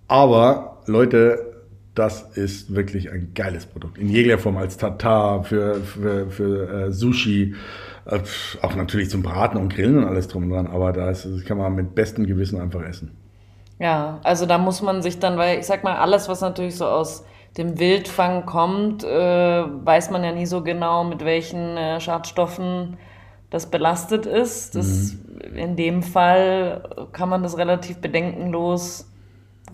Aber Leute, das ist wirklich ein geiles Produkt. In jeglicher Form als Tatar, für, für, für äh, Sushi, äh, auch natürlich zum Braten und Grillen und alles drum und dran, aber das, das kann man mit bestem Gewissen einfach essen. Ja, also da muss man sich dann, weil ich sag mal, alles, was natürlich so aus dem Wildfang kommt, äh, weiß man ja nie so genau, mit welchen äh, Schadstoffen das belastet ist. Das, mhm. In dem Fall kann man das relativ bedenkenlos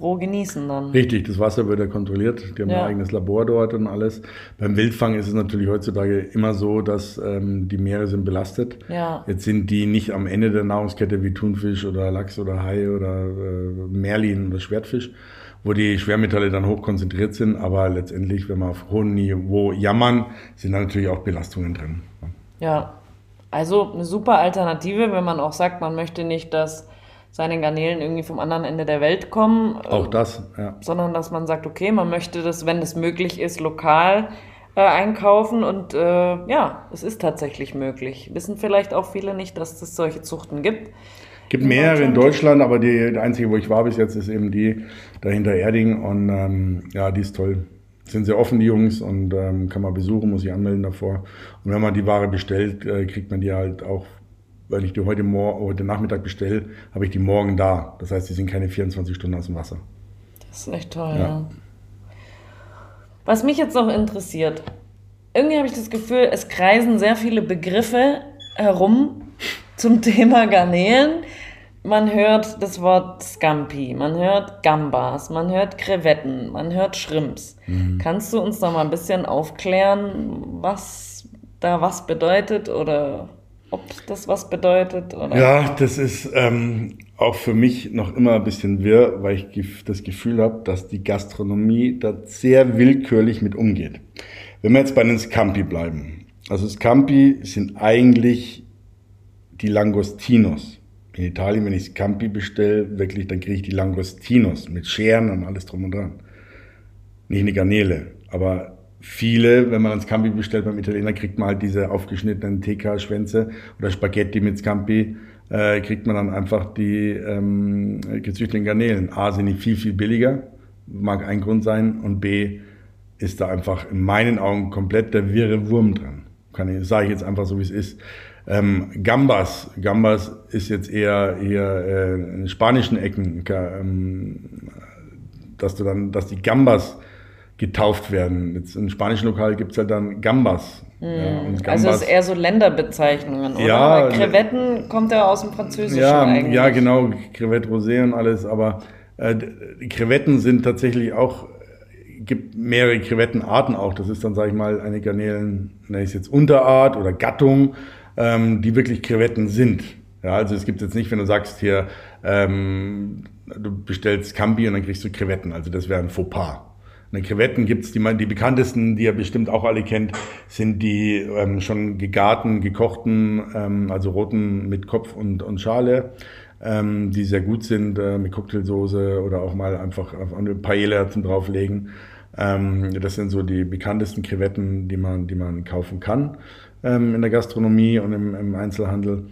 roh genießen dann. Richtig, das Wasser wird ja kontrolliert. Die haben ja. ein eigenes Labor dort und alles. Beim Wildfang ist es natürlich heutzutage immer so, dass ähm, die Meere sind belastet. Ja. Jetzt sind die nicht am Ende der Nahrungskette wie Thunfisch oder Lachs oder Hai oder äh, Merlin oder Schwertfisch, wo die Schwermetalle dann hoch konzentriert sind. Aber letztendlich, wenn wir auf hohem Niveau jammern, sind da natürlich auch Belastungen drin. Ja, also eine super Alternative, wenn man auch sagt, man möchte nicht, dass seine Garnelen irgendwie vom anderen Ende der Welt kommen. Auch das, ja. Sondern dass man sagt, okay, man möchte das, wenn es möglich ist, lokal äh, einkaufen und äh, ja, es ist tatsächlich möglich. Wissen vielleicht auch viele nicht, dass es solche Zuchten gibt. Gibt mehrere in Deutschland, aber die, die einzige, wo ich war bis jetzt, ist eben die dahinter Erding und ähm, ja, die ist toll. Sind sehr offen, die Jungs, und ähm, kann man besuchen, muss sich anmelden davor. Und wenn man die Ware bestellt, äh, kriegt man die halt auch weil ich die heute, heute Nachmittag bestelle, habe ich die morgen da. Das heißt, die sind keine 24 Stunden aus dem Wasser. Das ist echt toll, ja. ja. Was mich jetzt noch interessiert, irgendwie habe ich das Gefühl, es kreisen sehr viele Begriffe herum zum Thema Garnelen. Man hört das Wort Scampi, man hört Gambas, man hört Krevetten, man hört Shrimps. Mhm. Kannst du uns noch mal ein bisschen aufklären, was da was bedeutet oder ob das was bedeutet? Oder? Ja, das ist ähm, auch für mich noch immer ein bisschen wirr, weil ich das Gefühl habe, dass die Gastronomie da sehr willkürlich mit umgeht. Wenn wir jetzt bei den Scampi bleiben. Also Scampi sind eigentlich die Langostinos. In Italien, wenn ich Scampi bestelle, wirklich, dann kriege ich die Langostinos mit Scheren und alles drum und dran. Nicht eine Garnele. Aber viele, wenn man ein Scampi bestellt beim Italiener, kriegt man halt diese aufgeschnittenen TK-Schwänze oder Spaghetti mit Scampi, äh, kriegt man dann einfach die ähm, gezüchteten Garnelen. A, sind die viel, viel billiger, mag ein Grund sein, und B, ist da einfach in meinen Augen komplett der wirre Wurm dran. Kann ich, sage ich jetzt einfach so, wie es ist. Ähm, Gambas, Gambas ist jetzt eher eher äh, in spanischen Ecken, ähm, dass du dann, dass die Gambas getauft werden. Jetzt im spanischen Lokal gibt es halt dann Gambas. Mm. Ja, Gambas. Also es ist eher so Länderbezeichnungen, oder? Ja, Weil Krevetten kommt ja aus dem Französischen ja, eigentlich. Ja, genau, Crevette Rosé und alles, aber äh, Krevetten sind tatsächlich auch, gibt mehrere Krevettenarten auch. Das ist dann, sage ich mal, eine Garnelen, nenne ich es jetzt Unterart oder Gattung, ähm, die wirklich Krevetten sind. Ja, also es gibt jetzt nicht, wenn du sagst hier, ähm, du bestellst Cambi und dann kriegst du Krevetten, also das wäre ein Fauxpas. Und Krevetten gibt's die, die bekanntesten, die ihr bestimmt auch alle kennt, sind die ähm, schon gegarten, gekochten, ähm, also roten mit Kopf und, und Schale, ähm, die sehr gut sind äh, mit Cocktailsoße oder auch mal einfach eine Paella zum drauflegen. Ähm, das sind so die bekanntesten Krevetten, die man, die man kaufen kann ähm, in der Gastronomie und im, im Einzelhandel.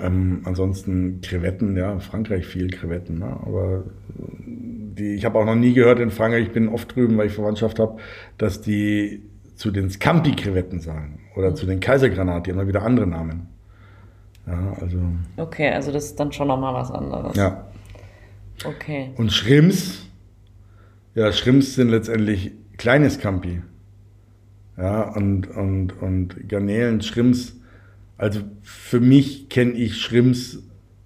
Ähm, ansonsten Krevetten, ja, Frankreich viel Krevetten, ne? aber die, ich habe auch noch nie gehört in Frankreich, ich bin oft drüben, weil ich Verwandtschaft habe, dass die zu den Scampi-Krevetten sagen oder zu den Kaisergranaten, die haben dann wieder andere Namen. Ja, also. Okay, also das ist dann schon nochmal was anderes. Ja. Okay. Und Schrimps, ja, Schrimps sind letztendlich kleine Scampi. Ja, und, und, und Garnelen, Schrimps, also für mich kenne ich Schrimps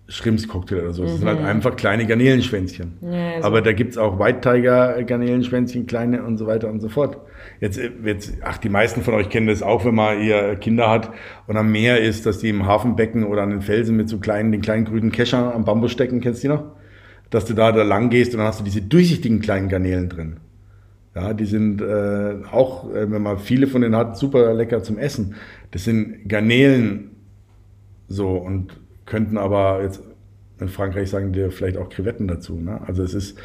Schrimps-Cocktail oder so. Das mhm. sind halt mhm. einfach kleine Garnelenschwänzchen. Ja, also. Aber da gibt's auch White Tiger Garnelenschwänzchen, kleine und so weiter und so fort. Jetzt, jetzt, ach, die meisten von euch kennen das auch, wenn man ihr Kinder hat und am Meer ist, dass die im Hafenbecken oder an den Felsen mit so kleinen, den kleinen grünen Kescher am Bambus stecken, kennst du die noch? Dass du da, da lang gehst und dann hast du diese durchsichtigen kleinen Garnelen drin. Ja, die sind äh, auch, äh, wenn man viele von denen hat, super lecker zum Essen. Das sind Garnelen so und könnten aber jetzt in Frankreich sagen dir vielleicht auch Krevetten dazu. Ne? Also es ist,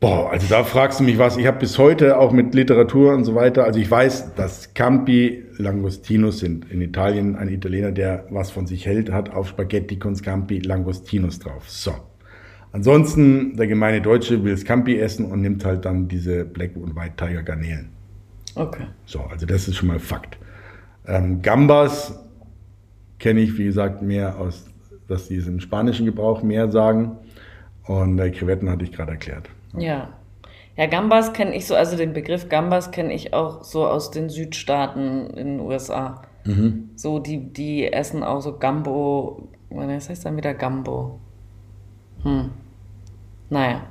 boah, also da fragst du mich was. Ich habe bis heute auch mit Literatur und so weiter, also ich weiß, dass Campi Langostinos sind. In Italien ein Italiener, der was von sich hält, hat auf Spaghetti con Scampi Langostinos drauf. So. Ansonsten, der gemeine Deutsche will Scampi essen und nimmt halt dann diese Black und White Tiger Garnelen. Okay. So, also das ist schon mal Fakt. Ähm, Gambas kenne ich, wie gesagt, mehr aus, dass sie es im spanischen Gebrauch mehr sagen. Und äh, Krevetten hatte ich gerade erklärt. Ja. Ja, Gambas kenne ich so, also den Begriff Gambas kenne ich auch so aus den Südstaaten in den USA. Mhm. So, die, die essen auch so Gambo. Was heißt dann wieder Gambo? Hm. Naja.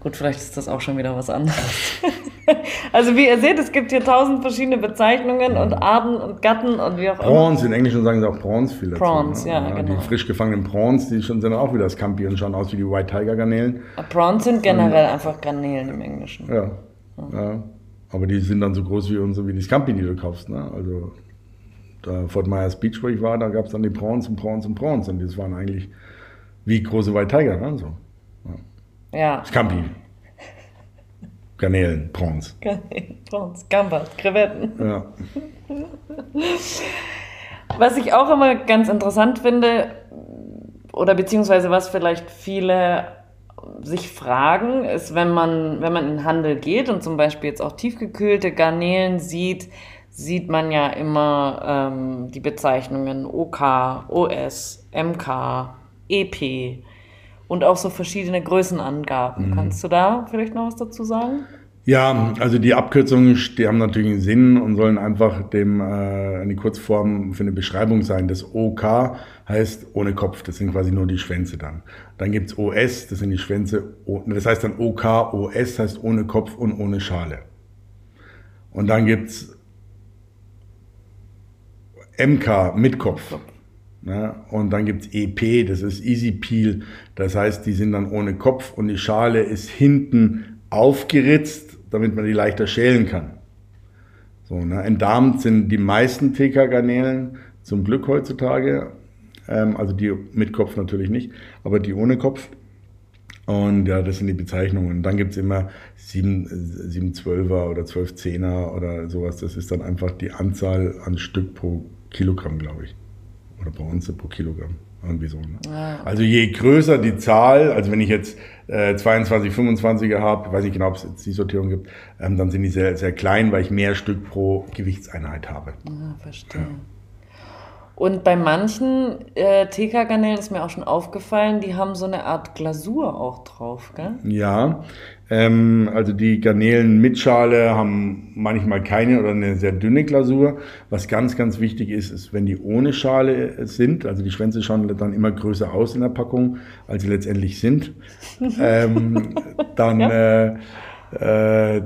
Gut, vielleicht ist das auch schon wieder was anderes. also wie ihr seht, es gibt hier tausend verschiedene Bezeichnungen und Arten und Gatten und wie auch immer. Prawns, in Englischen sagen sie auch Prawns viel dazu. Prawns, ne? ja, genau. Die frisch gefangenen Prawns, die schon, sind auch wieder Scampi und schauen aus wie die White Tiger Garnelen. Prawns sind generell einfach Garnelen im Englischen. Ja. ja. Aber die sind dann so groß wie unsere, wie die Scampi, die du kaufst. Ne? Also da Fort Myers Beach, wo ich war, da gab es dann die Prawns und Prawns und Prawns. Und das waren eigentlich wie große White Tiger. Ne? So. Ja. Scampi. Garnelen, Prawns. Garnelen, Prawns, Gambas, Krevetten. Ja. Was ich auch immer ganz interessant finde, oder beziehungsweise was vielleicht viele sich fragen, ist, wenn man, wenn man in den Handel geht und zum Beispiel jetzt auch tiefgekühlte Garnelen sieht, sieht man ja immer ähm, die Bezeichnungen OK, OS, MK, EP und auch so verschiedene Größenangaben. Kannst du da vielleicht noch was dazu sagen? Ja, also die Abkürzungen, die haben natürlich einen Sinn und sollen einfach dem äh, eine Kurzform für eine Beschreibung sein. Das OK heißt ohne Kopf, das sind quasi nur die Schwänze dann. Dann gibt's OS, das sind die Schwänze, das heißt dann OK, OS heißt ohne Kopf und ohne Schale. Und dann gibt's MK mit Kopf. Ne? Und dann gibt's EP, das ist Easy Peel, das heißt, die sind dann ohne Kopf und die Schale ist hinten aufgeritzt, damit man die leichter schälen kann. So, ne? Entdarmt sind die meisten TK-Garnelen zum Glück heutzutage, ähm, also die mit Kopf natürlich nicht, aber die ohne Kopf. Und ja, das sind die Bezeichnungen. Und dann gibt's immer 7, 7 12er oder 12 10er oder sowas. Das ist dann einfach die Anzahl an Stück pro Kilogramm, glaube ich. Oder pro Unze pro Kilogramm. Irgendwie so. Ne? Ah, Also je größer die Zahl, also wenn ich jetzt äh, 22, 25er habe, ich weiß nicht genau, ob es jetzt die Sortierung gibt, ähm, dann sind die sehr, sehr klein, weil ich mehr Stück pro Gewichtseinheit habe. Ah, verstehe. Und bei manchen äh, TK-Garnelen ist mir auch schon aufgefallen, die haben so eine Art Glasur auch drauf, gell? Ja, ähm, also die Garnelen mit Schale haben manchmal keine oder eine sehr dünne Glasur. Was ganz, ganz wichtig ist, ist, wenn die ohne Schale sind, also die Schwänze schauen dann immer größer aus in der Packung, als sie letztendlich sind, ähm, dann äh, äh,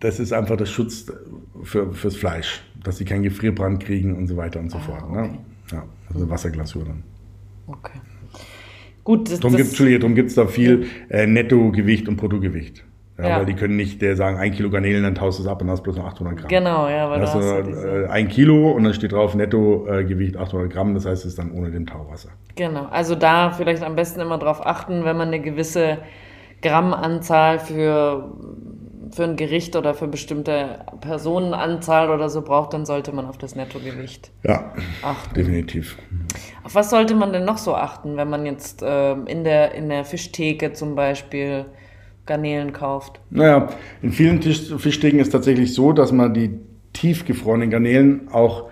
das ist einfach der Schutz für, fürs Fleisch, dass sie keinen Gefrierbrand kriegen und so weiter und so fort. Ne? Ja, also eine Wasserglasur dann. Okay. Gut, das, Darum das, gibt gibt's da viel äh, Nettogewicht und Bruttogewicht. Ja, Ja. Weil die können nicht der sagen, ein Kilo Garnelen, dann taust du es ab und hast bloß noch 800 Gramm. Genau, ja, weil Dann hast du diese, äh, ein Kilo und dann steht drauf Nettogewicht 800 Gramm, das heißt, es ist dann ohne dem Tauwasser. Genau, also da vielleicht am besten immer drauf achten, wenn man eine gewisse Grammanzahl für, für ein Gericht oder für bestimmte Personenanzahl oder so braucht, dann sollte man auf das Nettogewicht Ja, achten. definitiv. Auf was sollte man denn noch so achten, wenn man jetzt ähm, in, der, in der Fischtheke zum Beispiel Garnelen kauft? Naja, in vielen Tisch Fischtheken ist tatsächlich so, dass man die tiefgefrorenen Garnelen auch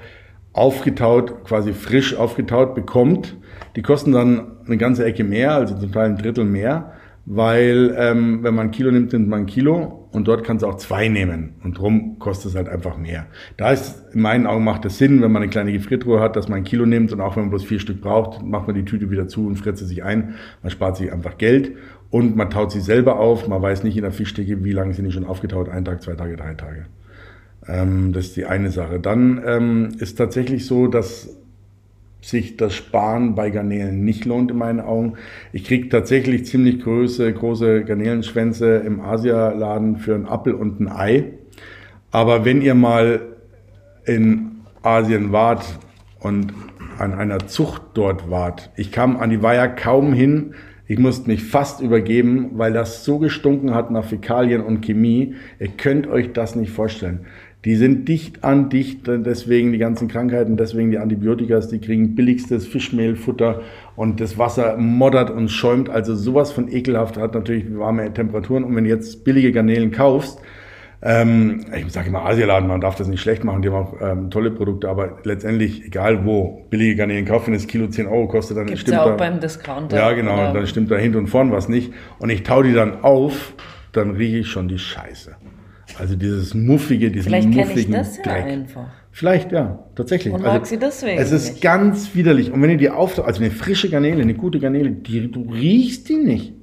aufgetaut, quasi frisch aufgetaut bekommt. Die kosten dann eine ganze Ecke mehr, also zum Teil ein Drittel mehr, weil ähm, wenn man ein Kilo nimmt, nimmt man ein Kilo und dort kannst du auch zwei nehmen und drum kostet es halt einfach mehr. Da ist in meinen Augen macht es Sinn, wenn man eine kleine Gefriertruhe hat, dass man ein Kilo nimmt und auch wenn man bloß vier Stück braucht, macht man die Tüte wieder zu und friert sie sich ein. Man spart sich einfach Geld und man taut sie selber auf. Man weiß nicht in der Fischtheke, wie lange sind die schon aufgetaut, ein Tag, zwei Tage, drei Tage. Ähm, das ist die eine Sache. Dann ähm, ist tatsächlich so, dass sich das Sparen bei Garnelen nicht lohnt in meinen Augen. Ich kriege tatsächlich ziemlich große, große Garnelenschwänze im Asialaden für einen Apfel und ein Ei. Aber wenn ihr mal in Asien wart und an einer Zucht dort wart, ich kam an die Weiher kaum hin, ich musste mich fast übergeben, weil das so gestunken hat nach Fäkalien und Chemie. Ihr könnt euch das nicht vorstellen. Die sind dicht an dicht, deswegen die ganzen Krankheiten, deswegen die Antibiotikas, die kriegen billigstes Fischmehlfutter und das Wasser moddert und schäumt. Also sowas von ekelhaft hat natürlich warme Temperaturen. Und wenn du jetzt billige Garnelen kaufst, ähm, ich sage immer Asialaden, man darf das nicht schlecht machen, die haben auch ähm, tolle Produkte, aber letztendlich, egal wo, billige Garnelen kaufen, wenn das Kilo 10 Euro kostet, dann Gibt's stimmt ja auch da, beim Discounter. Ja, genau, oder? dann stimmt da hinten und vorn was nicht. Und ich tau die dann auf, dann rieche ich schon die Scheiße. Also dieses muffige, diesen Vielleicht kenne ich muffigen das ja Dreck. einfach. Vielleicht, ja, tatsächlich. Und also, mag sie deswegen Es ist nicht. ganz widerlich. Und wenn ihr die auftaucht, also eine frische Garnele, eine gute Garnele, die, du riechst die nicht,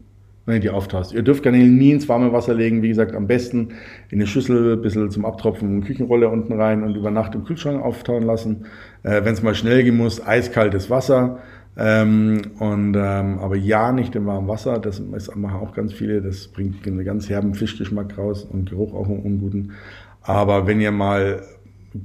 wenn ihr die auftaucht. Ihr dürft Garnelen nie ins warme Wasser legen. Wie gesagt, am besten in eine Schüssel, ein bisschen zum Abtropfen, eine Küchenrolle unten rein und über Nacht im Kühlschrank auftauen lassen. Äh, wenn es mal schnell gehen muss, eiskaltes Wasser. Ähm, und, ähm, aber ja, nicht im warmen Wasser. Das ist, machen auch ganz viele. Das bringt einen ganz herben Fischgeschmack raus und Geruch auch einen unguten. Aber wenn ihr mal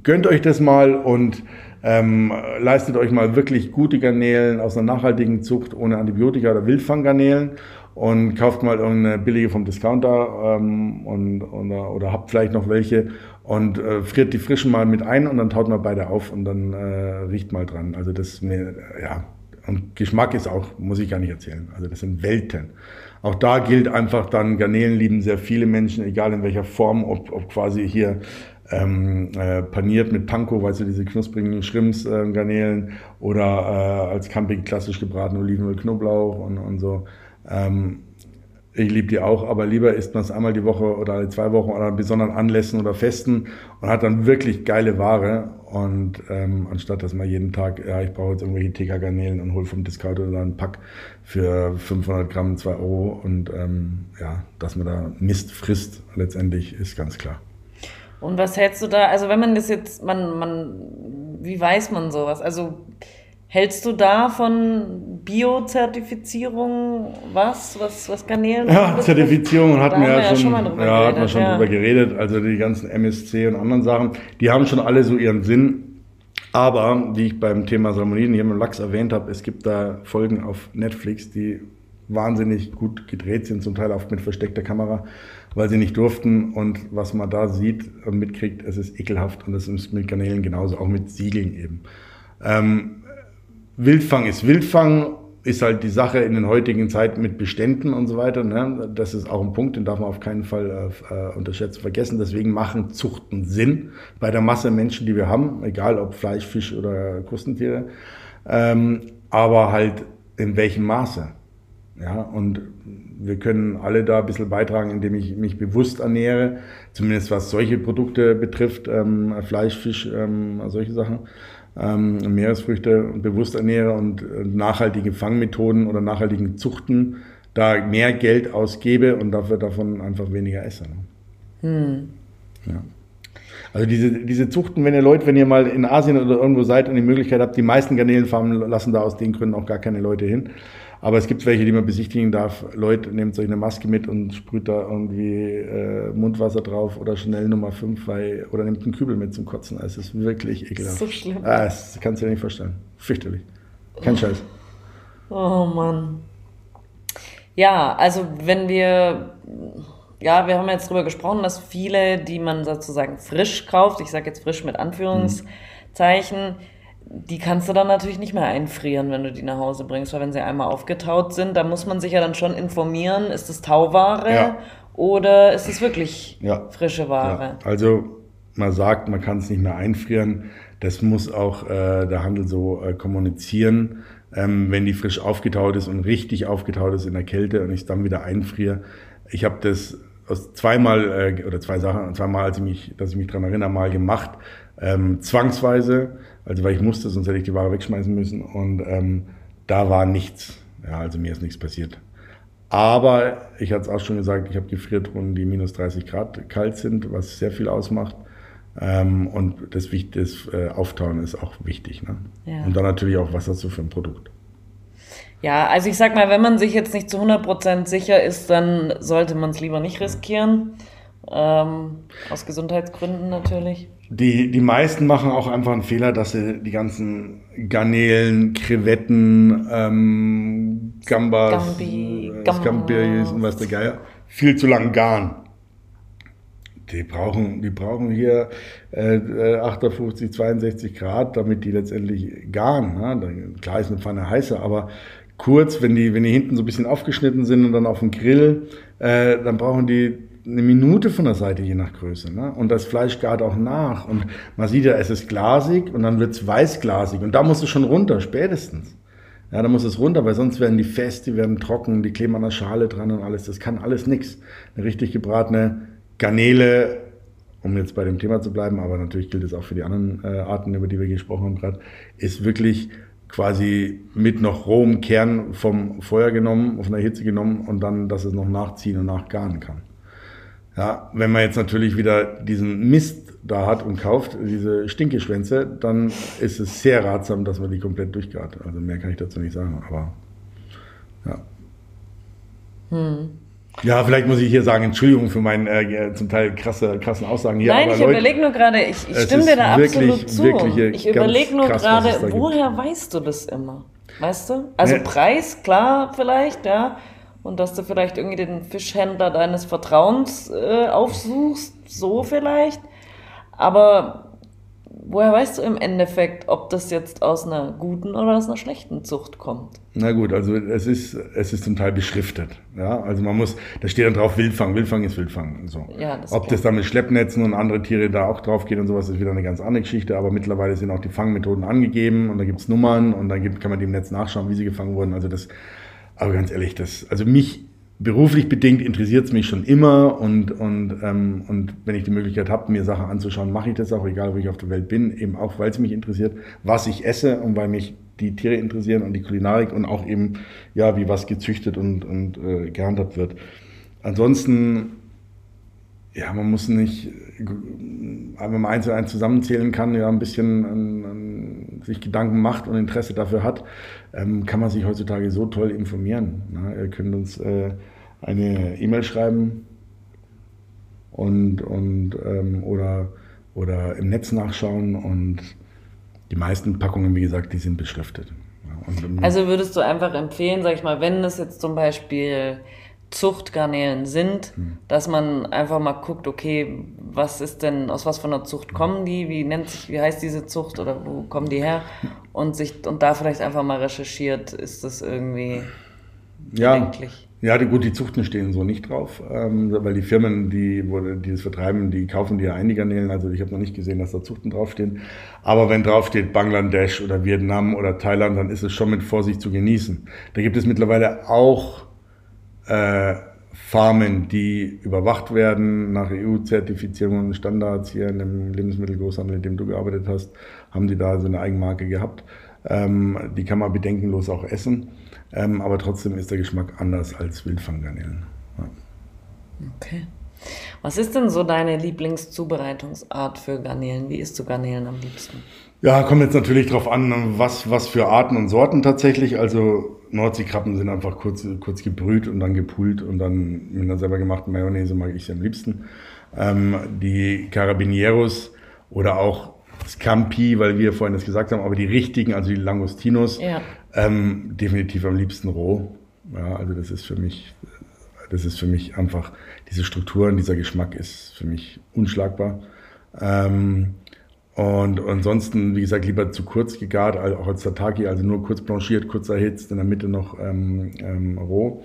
gönnt euch das mal und ähm, leistet euch mal wirklich gute Garnelen aus einer nachhaltigen Zucht ohne Antibiotika oder Wildfanggarnelen und kauft mal irgendeine billige vom Discounter ähm, und, oder, oder habt vielleicht noch welche und äh, friert die frischen mal mit ein und dann taut mal beide auf und dann äh, riecht mal dran. Also das mir, ja, und Geschmack ist auch, muss ich gar nicht erzählen. Also das sind Welten. Auch da gilt einfach dann, Garnelen lieben sehr viele Menschen, egal in welcher Form, ob, ob quasi hier ähm, äh, paniert mit Panko, weißt du, diese knusprigen Schrimps, äh, oder äh, als Camping klassisch gebraten Olivenöl, Knoblauch und, und so. Ähm, ich liebe die auch, aber lieber isst man es einmal die Woche oder alle zwei Wochen oder an besonderen Anlässen oder Festen und hat dann wirklich geile Ware. Und ähm, anstatt dass man jeden Tag, ja, ich brauche jetzt irgendwelche TK-Garnelen und hol vom Discounter dann einen Pack für 500 Gramm 2 Euro und ähm, ja, dass man da Mist frisst, letztendlich ist ganz klar. Und was hältst du da, also wenn man das jetzt, man, man, wie weiß man sowas? Also hältst du da von Bio-Zertifizierung was, was, was Garnelen Ja? Zertifizierung wir haben ja wir schon, ja, hat man geredet, schon ja. drüber geredet. Also die ganzen MSC und anderen Sachen, die haben schon alle so ihren Sinn. Aber, wie ich beim Thema Salmoniden hier mit Lachs erwähnt habe, es gibt da Folgen auf Netflix, die wahnsinnig gut gedreht sind, zum Teil auch mit versteckter Kamera, weil sie nicht durften. Und was man da sieht und mitkriegt, es ist ekelhaft. Und das ist mit Garnelen genauso, auch mit Siegeln eben. Ähm, Wildfang ist Wildfang, ist halt die Sache in den heutigen Zeiten mit Beständen und so weiter. Ne? Das ist auch ein Punkt, den darf man auf keinen Fall äh, äh, unterschätzen, vergessen. Deswegen machen Zuchten Sinn bei der Masse Menschen, die wir haben, egal ob Fleisch, Fisch oder Krustentiere. Ähm, aber halt in welchem Maße. Ja, und wir können alle da ein bisschen beitragen, indem ich mich bewusst ernähre, zumindest was solche Produkte betrifft, ähm, Fleisch, Fisch, ähm, solche Sachen, ähm, Meeresfrüchte bewusst ernähre und nachhaltige Fangmethoden oder nachhaltigen Zuchten da mehr Geld ausgebe und dafür davon einfach weniger esse. Ne? Ja. Also diese, diese Zuchten, wenn ihr Leute, wenn ihr mal in Asien oder irgendwo seid und die Möglichkeit habt, die meisten Garnelenfarmen lassen da aus den Gründen auch gar keine Leute hin. Aber es gibt welche, die man besichtigen darf. Leute, nehmt euch eine Maske mit und sprüht da irgendwie äh, Mundwasser drauf oder schnell Nummer 5 weil, oder nehmt einen Kübel mit zum Kotzen. Es ist wirklich ekelhaft. So schlimm. Ah, das kannst du dir nicht vorstellen. Fürchterlich. Kein Scheiß. Oh Mann. Ja, also wenn wir, ja, wir haben jetzt drüber gesprochen, dass viele, die man sozusagen frisch kauft, ich sage jetzt frisch mit Anführungszeichen, die kannst du dann natürlich nicht mehr einfrieren, wenn du die nach Hause bringst, weil wenn sie einmal aufgetaut sind, da muss man sich ja dann schon informieren, ist es Tauware Ja. oder ist es wirklich Ja. frische Ware? Ja, also man sagt, man kann es nicht mehr einfrieren. Das muss auch äh, der Handel so äh, kommunizieren. Ähm, wenn die frisch aufgetaut ist und richtig aufgetaut ist in der Kälte und ich es dann wieder einfriere. Ich habe das aus zweimal äh, oder zwei Sachen, zweimal, als ich mich, dass ich mich dran erinnere, mal gemacht, ähm, zwangsweise, also weil ich musste, sonst hätte ich die Ware wegschmeißen müssen und ähm, da war nichts. Ja, also mir ist nichts passiert. Aber ich hatte es auch schon gesagt, ich habe Gefriertruhen, die minus 30 Grad kalt sind, was sehr viel ausmacht. Ähm, und das, das äh, Auftauen ist auch wichtig. Ne? Ja. Und dann natürlich auch, was hast du für ein Produkt. Ja, also ich sag mal, wenn man sich jetzt nicht zu 100% sicher ist, dann sollte man es lieber nicht riskieren. Ähm, aus Gesundheitsgründen natürlich. Die, die meisten machen auch einfach einen Fehler, dass sie die ganzen Garnelen, Krevetten, ähm, Gambas, Gambi, äh, Gambas. Scampiris und was der Geier viel zu lang garen. Die brauchen, die brauchen hier äh, 58, 62 Grad, damit die letztendlich garen. Ne? Klar ist eine Pfanne heißer, aber kurz, wenn die, wenn die hinten so ein bisschen aufgeschnitten sind und dann auf dem Grill, äh, dann brauchen die eine Minute von der Seite, je nach Größe. Ne? Und das Fleisch gart auch nach. Und man sieht ja, es ist glasig und dann wird es weißglasig. Und da muss es schon runter, spätestens. Ja, da muss es runter, weil sonst werden die fest, die werden trocken, die kleben an der Schale dran und alles. Das kann alles nichts. Eine richtig gebratene Garnele, um jetzt bei dem Thema zu bleiben, aber natürlich gilt es auch für die anderen äh, Arten, über die wir gesprochen haben gerade, ist wirklich quasi mit noch rohem Kern vom Feuer genommen, auf einer Hitze genommen und dann, dass es noch nachziehen und nachgaren kann. Ja, wenn man jetzt natürlich wieder diesen Mist da hat und kauft, diese Stinkeschwänze, dann ist es sehr ratsam, dass man die komplett durchgart. Also mehr kann ich dazu nicht sagen, aber ja. Hm. Ja, vielleicht muss ich hier sagen, Entschuldigung für meine äh, zum Teil krasse, krassen Aussagen hier. Nein, ich überlege nur gerade, ich, ich stimme dir da wirklich, absolut zu. Wirklich ich überlege nur gerade, woher weißt du das immer? Weißt du? Also nee. Preis, klar, vielleicht, ja und dass du vielleicht irgendwie den Fischhändler deines Vertrauens äh, aufsuchst, so vielleicht. Aber woher weißt du im Endeffekt, ob das jetzt aus einer guten oder aus einer schlechten Zucht kommt? Na gut, also es ist, es ist zum Teil beschriftet. Ja, also man muss, da steht dann drauf Wildfang. Wildfang ist Wildfang. So. Ja, das Ob das dann mit Schleppnetzen und andere Tiere da auch drauf geht und sowas, ist wieder eine ganz andere Geschichte. Aber mittlerweile sind auch die Fangmethoden angegeben und da gibt's Nummern und dann gibt, kann man dem Netz nachschauen, wie sie gefangen wurden. Also das aber ganz ehrlich, das, also mich beruflich bedingt interessiert es mich schon immer und, und, ähm, und wenn ich die Möglichkeit habe, mir Sachen anzuschauen, mache ich das auch, egal wo ich auf der Welt bin, eben auch, weil es mich interessiert, was ich esse und weil mich die Tiere interessieren und die Kulinarik und auch eben, ja, wie was gezüchtet und, und äh, gehandhabt wird. Ansonsten ja, man muss nicht, wenn man eins und eins zusammenzählen kann, ja, ein bisschen an, an sich Gedanken macht und Interesse dafür hat, ähm, kann man sich heutzutage so toll informieren. Ne? Ihr könnt uns äh, eine E-Mail schreiben und, und ähm, oder, oder im Netz nachschauen und die meisten Packungen, wie gesagt, die sind beschriftet. Ja, und, also würdest du einfach empfehlen, sag ich mal, wenn es jetzt zum Beispiel Zuchtgarnelen sind, hm. dass man einfach mal guckt, okay, was ist denn, aus was von einer Zucht kommen die, wie nennt sich, wie heißt diese Zucht oder wo kommen die her? Und sich und da vielleicht einfach mal recherchiert, ist das irgendwie ja. bedenklich. Ja, gut, die Zuchten stehen so nicht drauf, ähm, weil die Firmen, die, wo, die das vertreiben, die kaufen die ja ein, die Garnelen. Also ich habe noch nicht gesehen, dass da Zuchten draufstehen. Aber wenn draufsteht Bangladesch oder Vietnam oder Thailand, dann ist es schon mit Vorsicht zu genießen. Da gibt es mittlerweile auch äh, Farmen, die überwacht werden nach EU-Zertifizierungen und Standards hier in dem Lebensmittelgroßhandel, in dem du gearbeitet hast, haben die da so eine Eigenmarke gehabt. Ähm, die kann man bedenkenlos auch essen, ähm, aber trotzdem ist der Geschmack anders als Wildfanggarnelen. Ja. Okay. Was ist denn so deine Lieblingszubereitungsart für Garnelen? Wie isst du Garnelen am liebsten? Ja, kommt jetzt natürlich drauf an, was, was für Arten und Sorten tatsächlich. Also Nordseekrabben sind einfach kurz, kurz gebrüht und dann gepult und dann mit einer selber gemachten Mayonnaise mag ich sie am liebsten. Ähm, die Carabinieros oder auch Scampi, weil wir vorhin das gesagt haben, aber die richtigen, also die Langostinos, ja. ähm, definitiv am liebsten roh. Ja, also das ist für mich, das ist für mich einfach, diese Struktur und dieser Geschmack ist für mich unschlagbar. Ähm, und ansonsten, wie gesagt, lieber zu kurz gegart, auch als Tataki, also nur kurz blanchiert, kurz erhitzt, in der Mitte noch ähm, ähm, roh.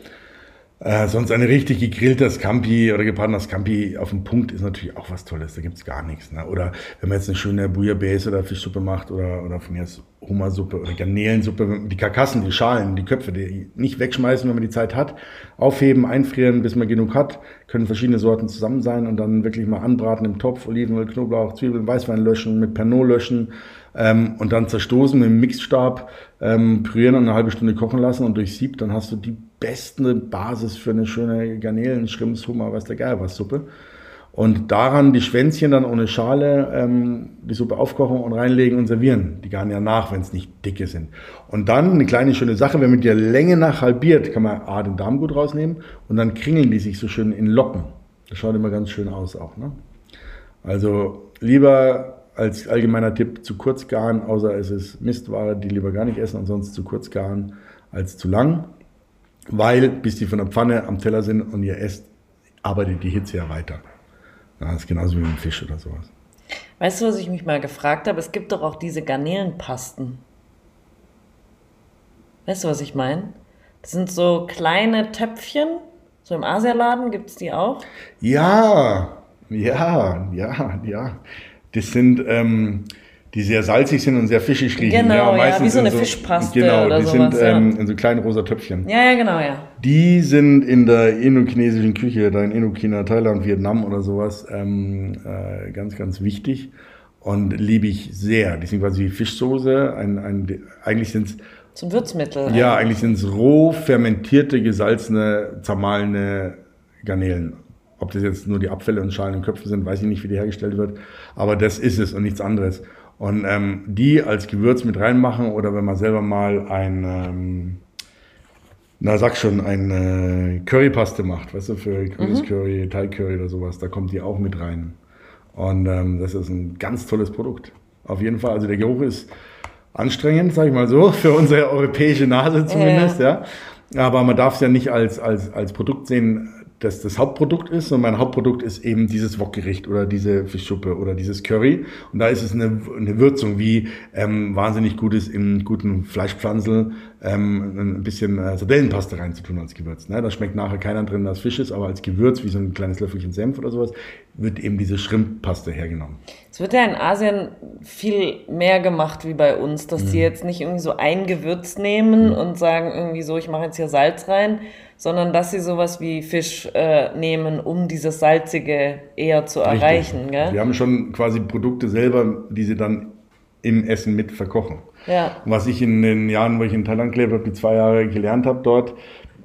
Äh, sonst eine richtig gegrillte Scampi oder gebratener Scampi auf dem Punkt ist natürlich auch was Tolles, da gibt's gar nichts. Ne? Oder wenn man jetzt eine schöne Bouillabaisse oder Fischsuppe macht oder, oder von mir aus Hummersuppe oder Garnelensuppe, die Karkassen, die Schalen, die Köpfe, die nicht wegschmeißen, wenn man die Zeit hat, aufheben, einfrieren, bis man genug hat, können verschiedene Sorten zusammen sein und dann wirklich mal anbraten im Topf, Olivenöl, Knoblauch, Zwiebeln, Weißwein löschen, mit Pernod löschen ähm, und dann zerstoßen mit dem Mixstab, ähm, pürieren und eine halbe Stunde kochen lassen und durch Sieb, dann hast du die beste Basis für eine schöne Garnelen, Schrimps, Hummer, was der Geil was Suppe. Und daran die Schwänzchen dann ohne Schale ähm, die Suppe aufkochen und reinlegen und servieren. Die garen ja nach, wenn es nicht dicke sind. Und dann eine kleine schöne Sache, wenn man die Länge nach halbiert, kann man A, den Darm gut rausnehmen und dann kringeln die sich so schön in Locken. Das schaut immer ganz schön aus auch. Ne? Also lieber als allgemeiner Tipp zu kurz garen, außer es ist Mistware, die lieber gar nicht essen, ansonsten zu kurz garen als zu lang weil bis die von der Pfanne am Teller sind und ihr esst, arbeitet die Hitze ja weiter. das ist genauso wie ein Fisch oder sowas. Weißt du, was ich mich mal gefragt habe? Es gibt doch auch diese Garnelenpasten. Weißt du, was ich meine? Das sind so kleine Töpfchen. So im Asialaden gibt es die auch. Ja, ja, ja, ja. Das sind, ähm, die sehr salzig sind und sehr fischig riechen. Genau, ja, ja wie so eine Fischpaste Genau, oder die sowas, sind ähm, ja. in so kleinen rosa Töpfchen. Ja, ja, genau, ja. Die sind in der indochinesischen Küche, da in Indochina, Thailand, Vietnam oder sowas, ähm, äh, ganz, ganz wichtig und liebe ich sehr. Die sind quasi wie Fischsoße. Ein, ein, eigentlich sind es Zum Würzmittel. ja, eigentlich sind es roh fermentierte, gesalzene, zermahlene Garnelen. Ob das jetzt nur die Abfälle und Schalen und Köpfe sind, weiß ich nicht, wie die hergestellt wird. Aber das ist es und nichts anderes. Und ähm, die als Gewürz mit reinmachen oder wenn man selber mal ein, ähm, na sag schon, ein äh, Currypaste macht, weißt du, für grünes Curry, Thai Curry oder sowas, da kommt die auch mit rein. Und ähm, das ist ein ganz tolles Produkt. Auf jeden Fall, also der Geruch ist anstrengend, sag ich mal so, für unsere europäische Nase zumindest, ja. Aber man darf es ja nicht als, als, als Produkt sehen, dass das Hauptprodukt ist, sondern mein Hauptprodukt ist eben dieses Wokgericht oder diese Fischsuppe oder dieses Curry. Und da ist es eine, eine Würzung, wie ähm, wahnsinnig gut ist im guten Fleischpflanzel ähm, ein bisschen äh, Sardellenpaste reinzutun als Gewürz. Ne? Da schmeckt nachher keiner drin, dass Fisch ist, aber als Gewürz, wie so ein kleines Löffelchen Senf oder sowas, wird eben diese Shrimp-Paste hergenommen. Es wird ja in Asien viel mehr gemacht wie bei uns, dass Mhm. die jetzt nicht irgendwie so ein Gewürz nehmen und sagen irgendwie so, ich mache jetzt hier Salz rein, sondern dass sie sowas wie Fisch äh, nehmen, um dieses Salzige eher zu erreichen. Wir Gell? haben schon quasi Produkte selber, die sie dann im Essen mit verkochen. Ja. Was ich in den Jahren, wo ich in Thailand gelebt habe, die zwei Jahre gelernt habe dort,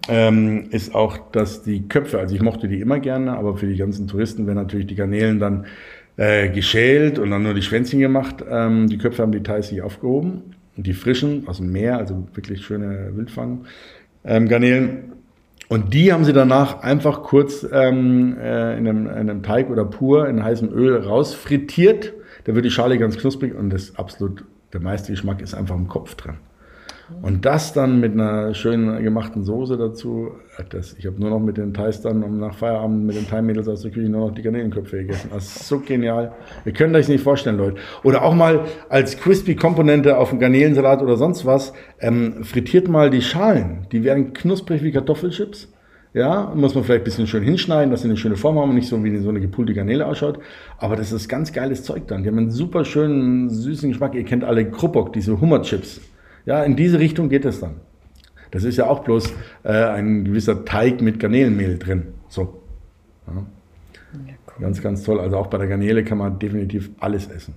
ähm, ist auch, dass die Köpfe, also ich mochte die immer gerne, aber für die ganzen Touristen werden natürlich die Garnelen dann äh, geschält und dann nur die Schwänzchen gemacht. Ähm, die Köpfe haben die Thais sich aufgehoben. Und die frischen aus dem Meer, also wirklich schöne Wildfang, ähm. Und die haben sie danach einfach kurz ähm, äh, in, einem, in einem Teig oder pur in heißem Öl rausfrittiert. Da wird die Schale ganz knusprig und das absolut, der meiste Geschmack ist einfach im Kopf drin. Und das dann mit einer schönen gemachten Soße dazu, äh, das, ich habe nur noch mit den Thais dann um nach Feierabend mit den Thai-Mädels aus der Küche nur noch die Garnelenköpfe gegessen. Das ist so genial. Ihr könnt euch nicht vorstellen, Leute. Oder auch mal als Crispy-Komponente auf dem Garnelensalat oder sonst was, ähm, frittiert mal die Schalen. Die werden knusprig wie Kartoffelchips. Ja, muss man vielleicht ein bisschen schön hinschneiden, dass sie eine schöne Form haben und nicht so wie so eine gepulte Garnele ausschaut. Aber das ist ganz geiles Zeug dann. Die haben einen super schönen, süßen Geschmack. Ihr kennt alle Krupok, diese Hummerchips. Ja, in diese Richtung geht es dann. Das ist ja auch bloß äh, ein gewisser Teig mit Garnelenmehl drin. So. Ja. Ganz, ganz toll. Also auch bei der Garnele kann man definitiv alles essen.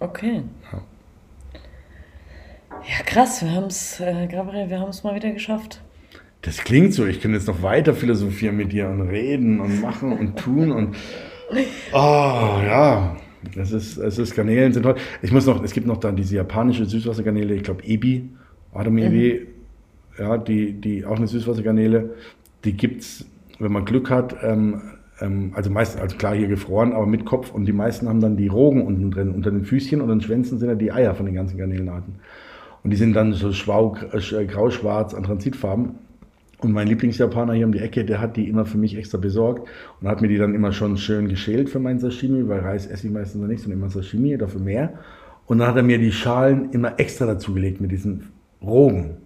Okay. Ja. Ja, krass, wir haben es, äh, Gabriel, wir haben es mal wieder geschafft. Das klingt so, ich könnte jetzt noch weiter philosophieren mit dir und reden und machen und tun und oh ja, das ist, es ist Garnelen sind toll. Ich muss noch, es gibt noch dann diese japanische Süßwassergarnele, ich glaube Ebi, Adam Ebi, ja, die, die auch eine Süßwassergarnele, die gibt's, wenn man Glück hat, ähm, ähm, also meist, also klar hier gefroren, aber mit Kopf und die meisten haben dann die Rogen unten drin, unter den Füßchen und den Schwänzen sind ja die Eier von den ganzen Garnelenarten. Und die sind dann so schwau, äh, grau-schwarz, anthrazitfarben. Und mein Lieblingsjapaner hier um die Ecke, der hat die immer für mich extra besorgt und hat mir die dann immer schon schön geschält für mein Sashimi, weil Reis esse ich meistens noch nicht, sondern immer Sashimi, dafür mehr. Und dann hat er mir die Schalen immer extra dazugelegt mit diesen Rogen.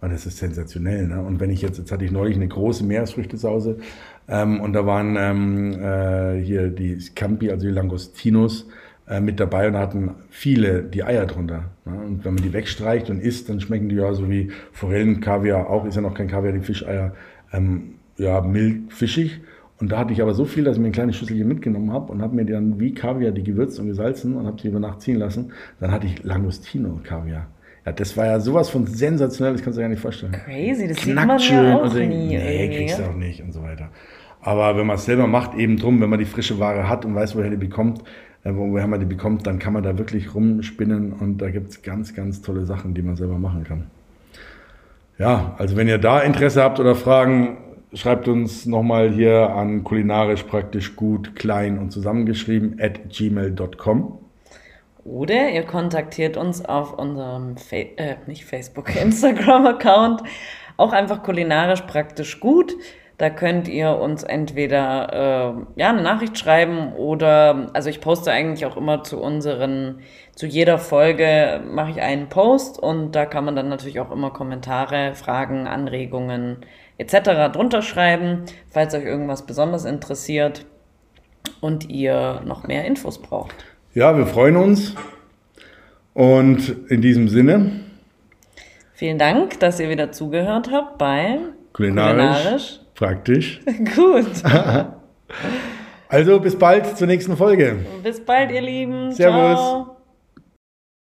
Und das ist sensationell. Ne? Und wenn ich jetzt, jetzt hatte ich neulich eine große Meeresfrüchte zu Hause ähm, und da waren ähm, äh, hier die Scampi, also die Langostinos, äh, mit dabei und da hatten viele die Eier drunter. Ne? Und wenn man die wegstreicht und isst, dann schmecken die ja so wie Forellen, Kaviar auch, ist ja noch kein Kaviar, die Fischeier, ähm, ja, mild, fischig. Und da hatte ich aber so viel, dass ich mir ein kleines Schüsselchen mitgenommen habe und habe mir dann wie Kaviar die gewürzt und gesalzen und habe die über Nacht ziehen lassen. Dann hatte ich Langostino-Kaviar. Ja, das war ja sowas von sensationell, das kannst du dir gar nicht vorstellen. Crazy, das sieht Knackt man schön ja auch so, nie. nee, kriegst du ja. auch nicht und so weiter. Aber wenn man es selber macht, eben drum, wenn man die frische Ware hat und weiß, woher die bekommt, woher man die bekommt, dann kann man da wirklich rumspinnen und da gibt es ganz, ganz tolle Sachen, die man selber machen kann. Ja, also wenn ihr da Interesse habt oder Fragen, schreibt uns nochmal hier an kulinarisch praktisch gut, klein und zusammengeschrieben at gmail.com. Oder ihr kontaktiert uns auf unserem, Fa äh, nicht Facebook, Instagram-Account. Auch einfach kulinarisch praktisch gut. Da könnt ihr uns entweder äh, ja, eine Nachricht schreiben oder, also ich poste eigentlich auch immer zu unseren, zu jeder Folge mache ich einen Post und da kann man dann natürlich auch immer Kommentare, Fragen, Anregungen etc. drunter schreiben, falls euch irgendwas besonders interessiert und ihr noch mehr Infos braucht. Ja, wir freuen uns. Und in diesem Sinne. Vielen Dank, dass ihr wieder zugehört habt bei Kulinarisch. Kulinarisch. Praktisch. Gut. also bis bald zur nächsten Folge. Bis bald, ihr Lieben. Servus. Ciao.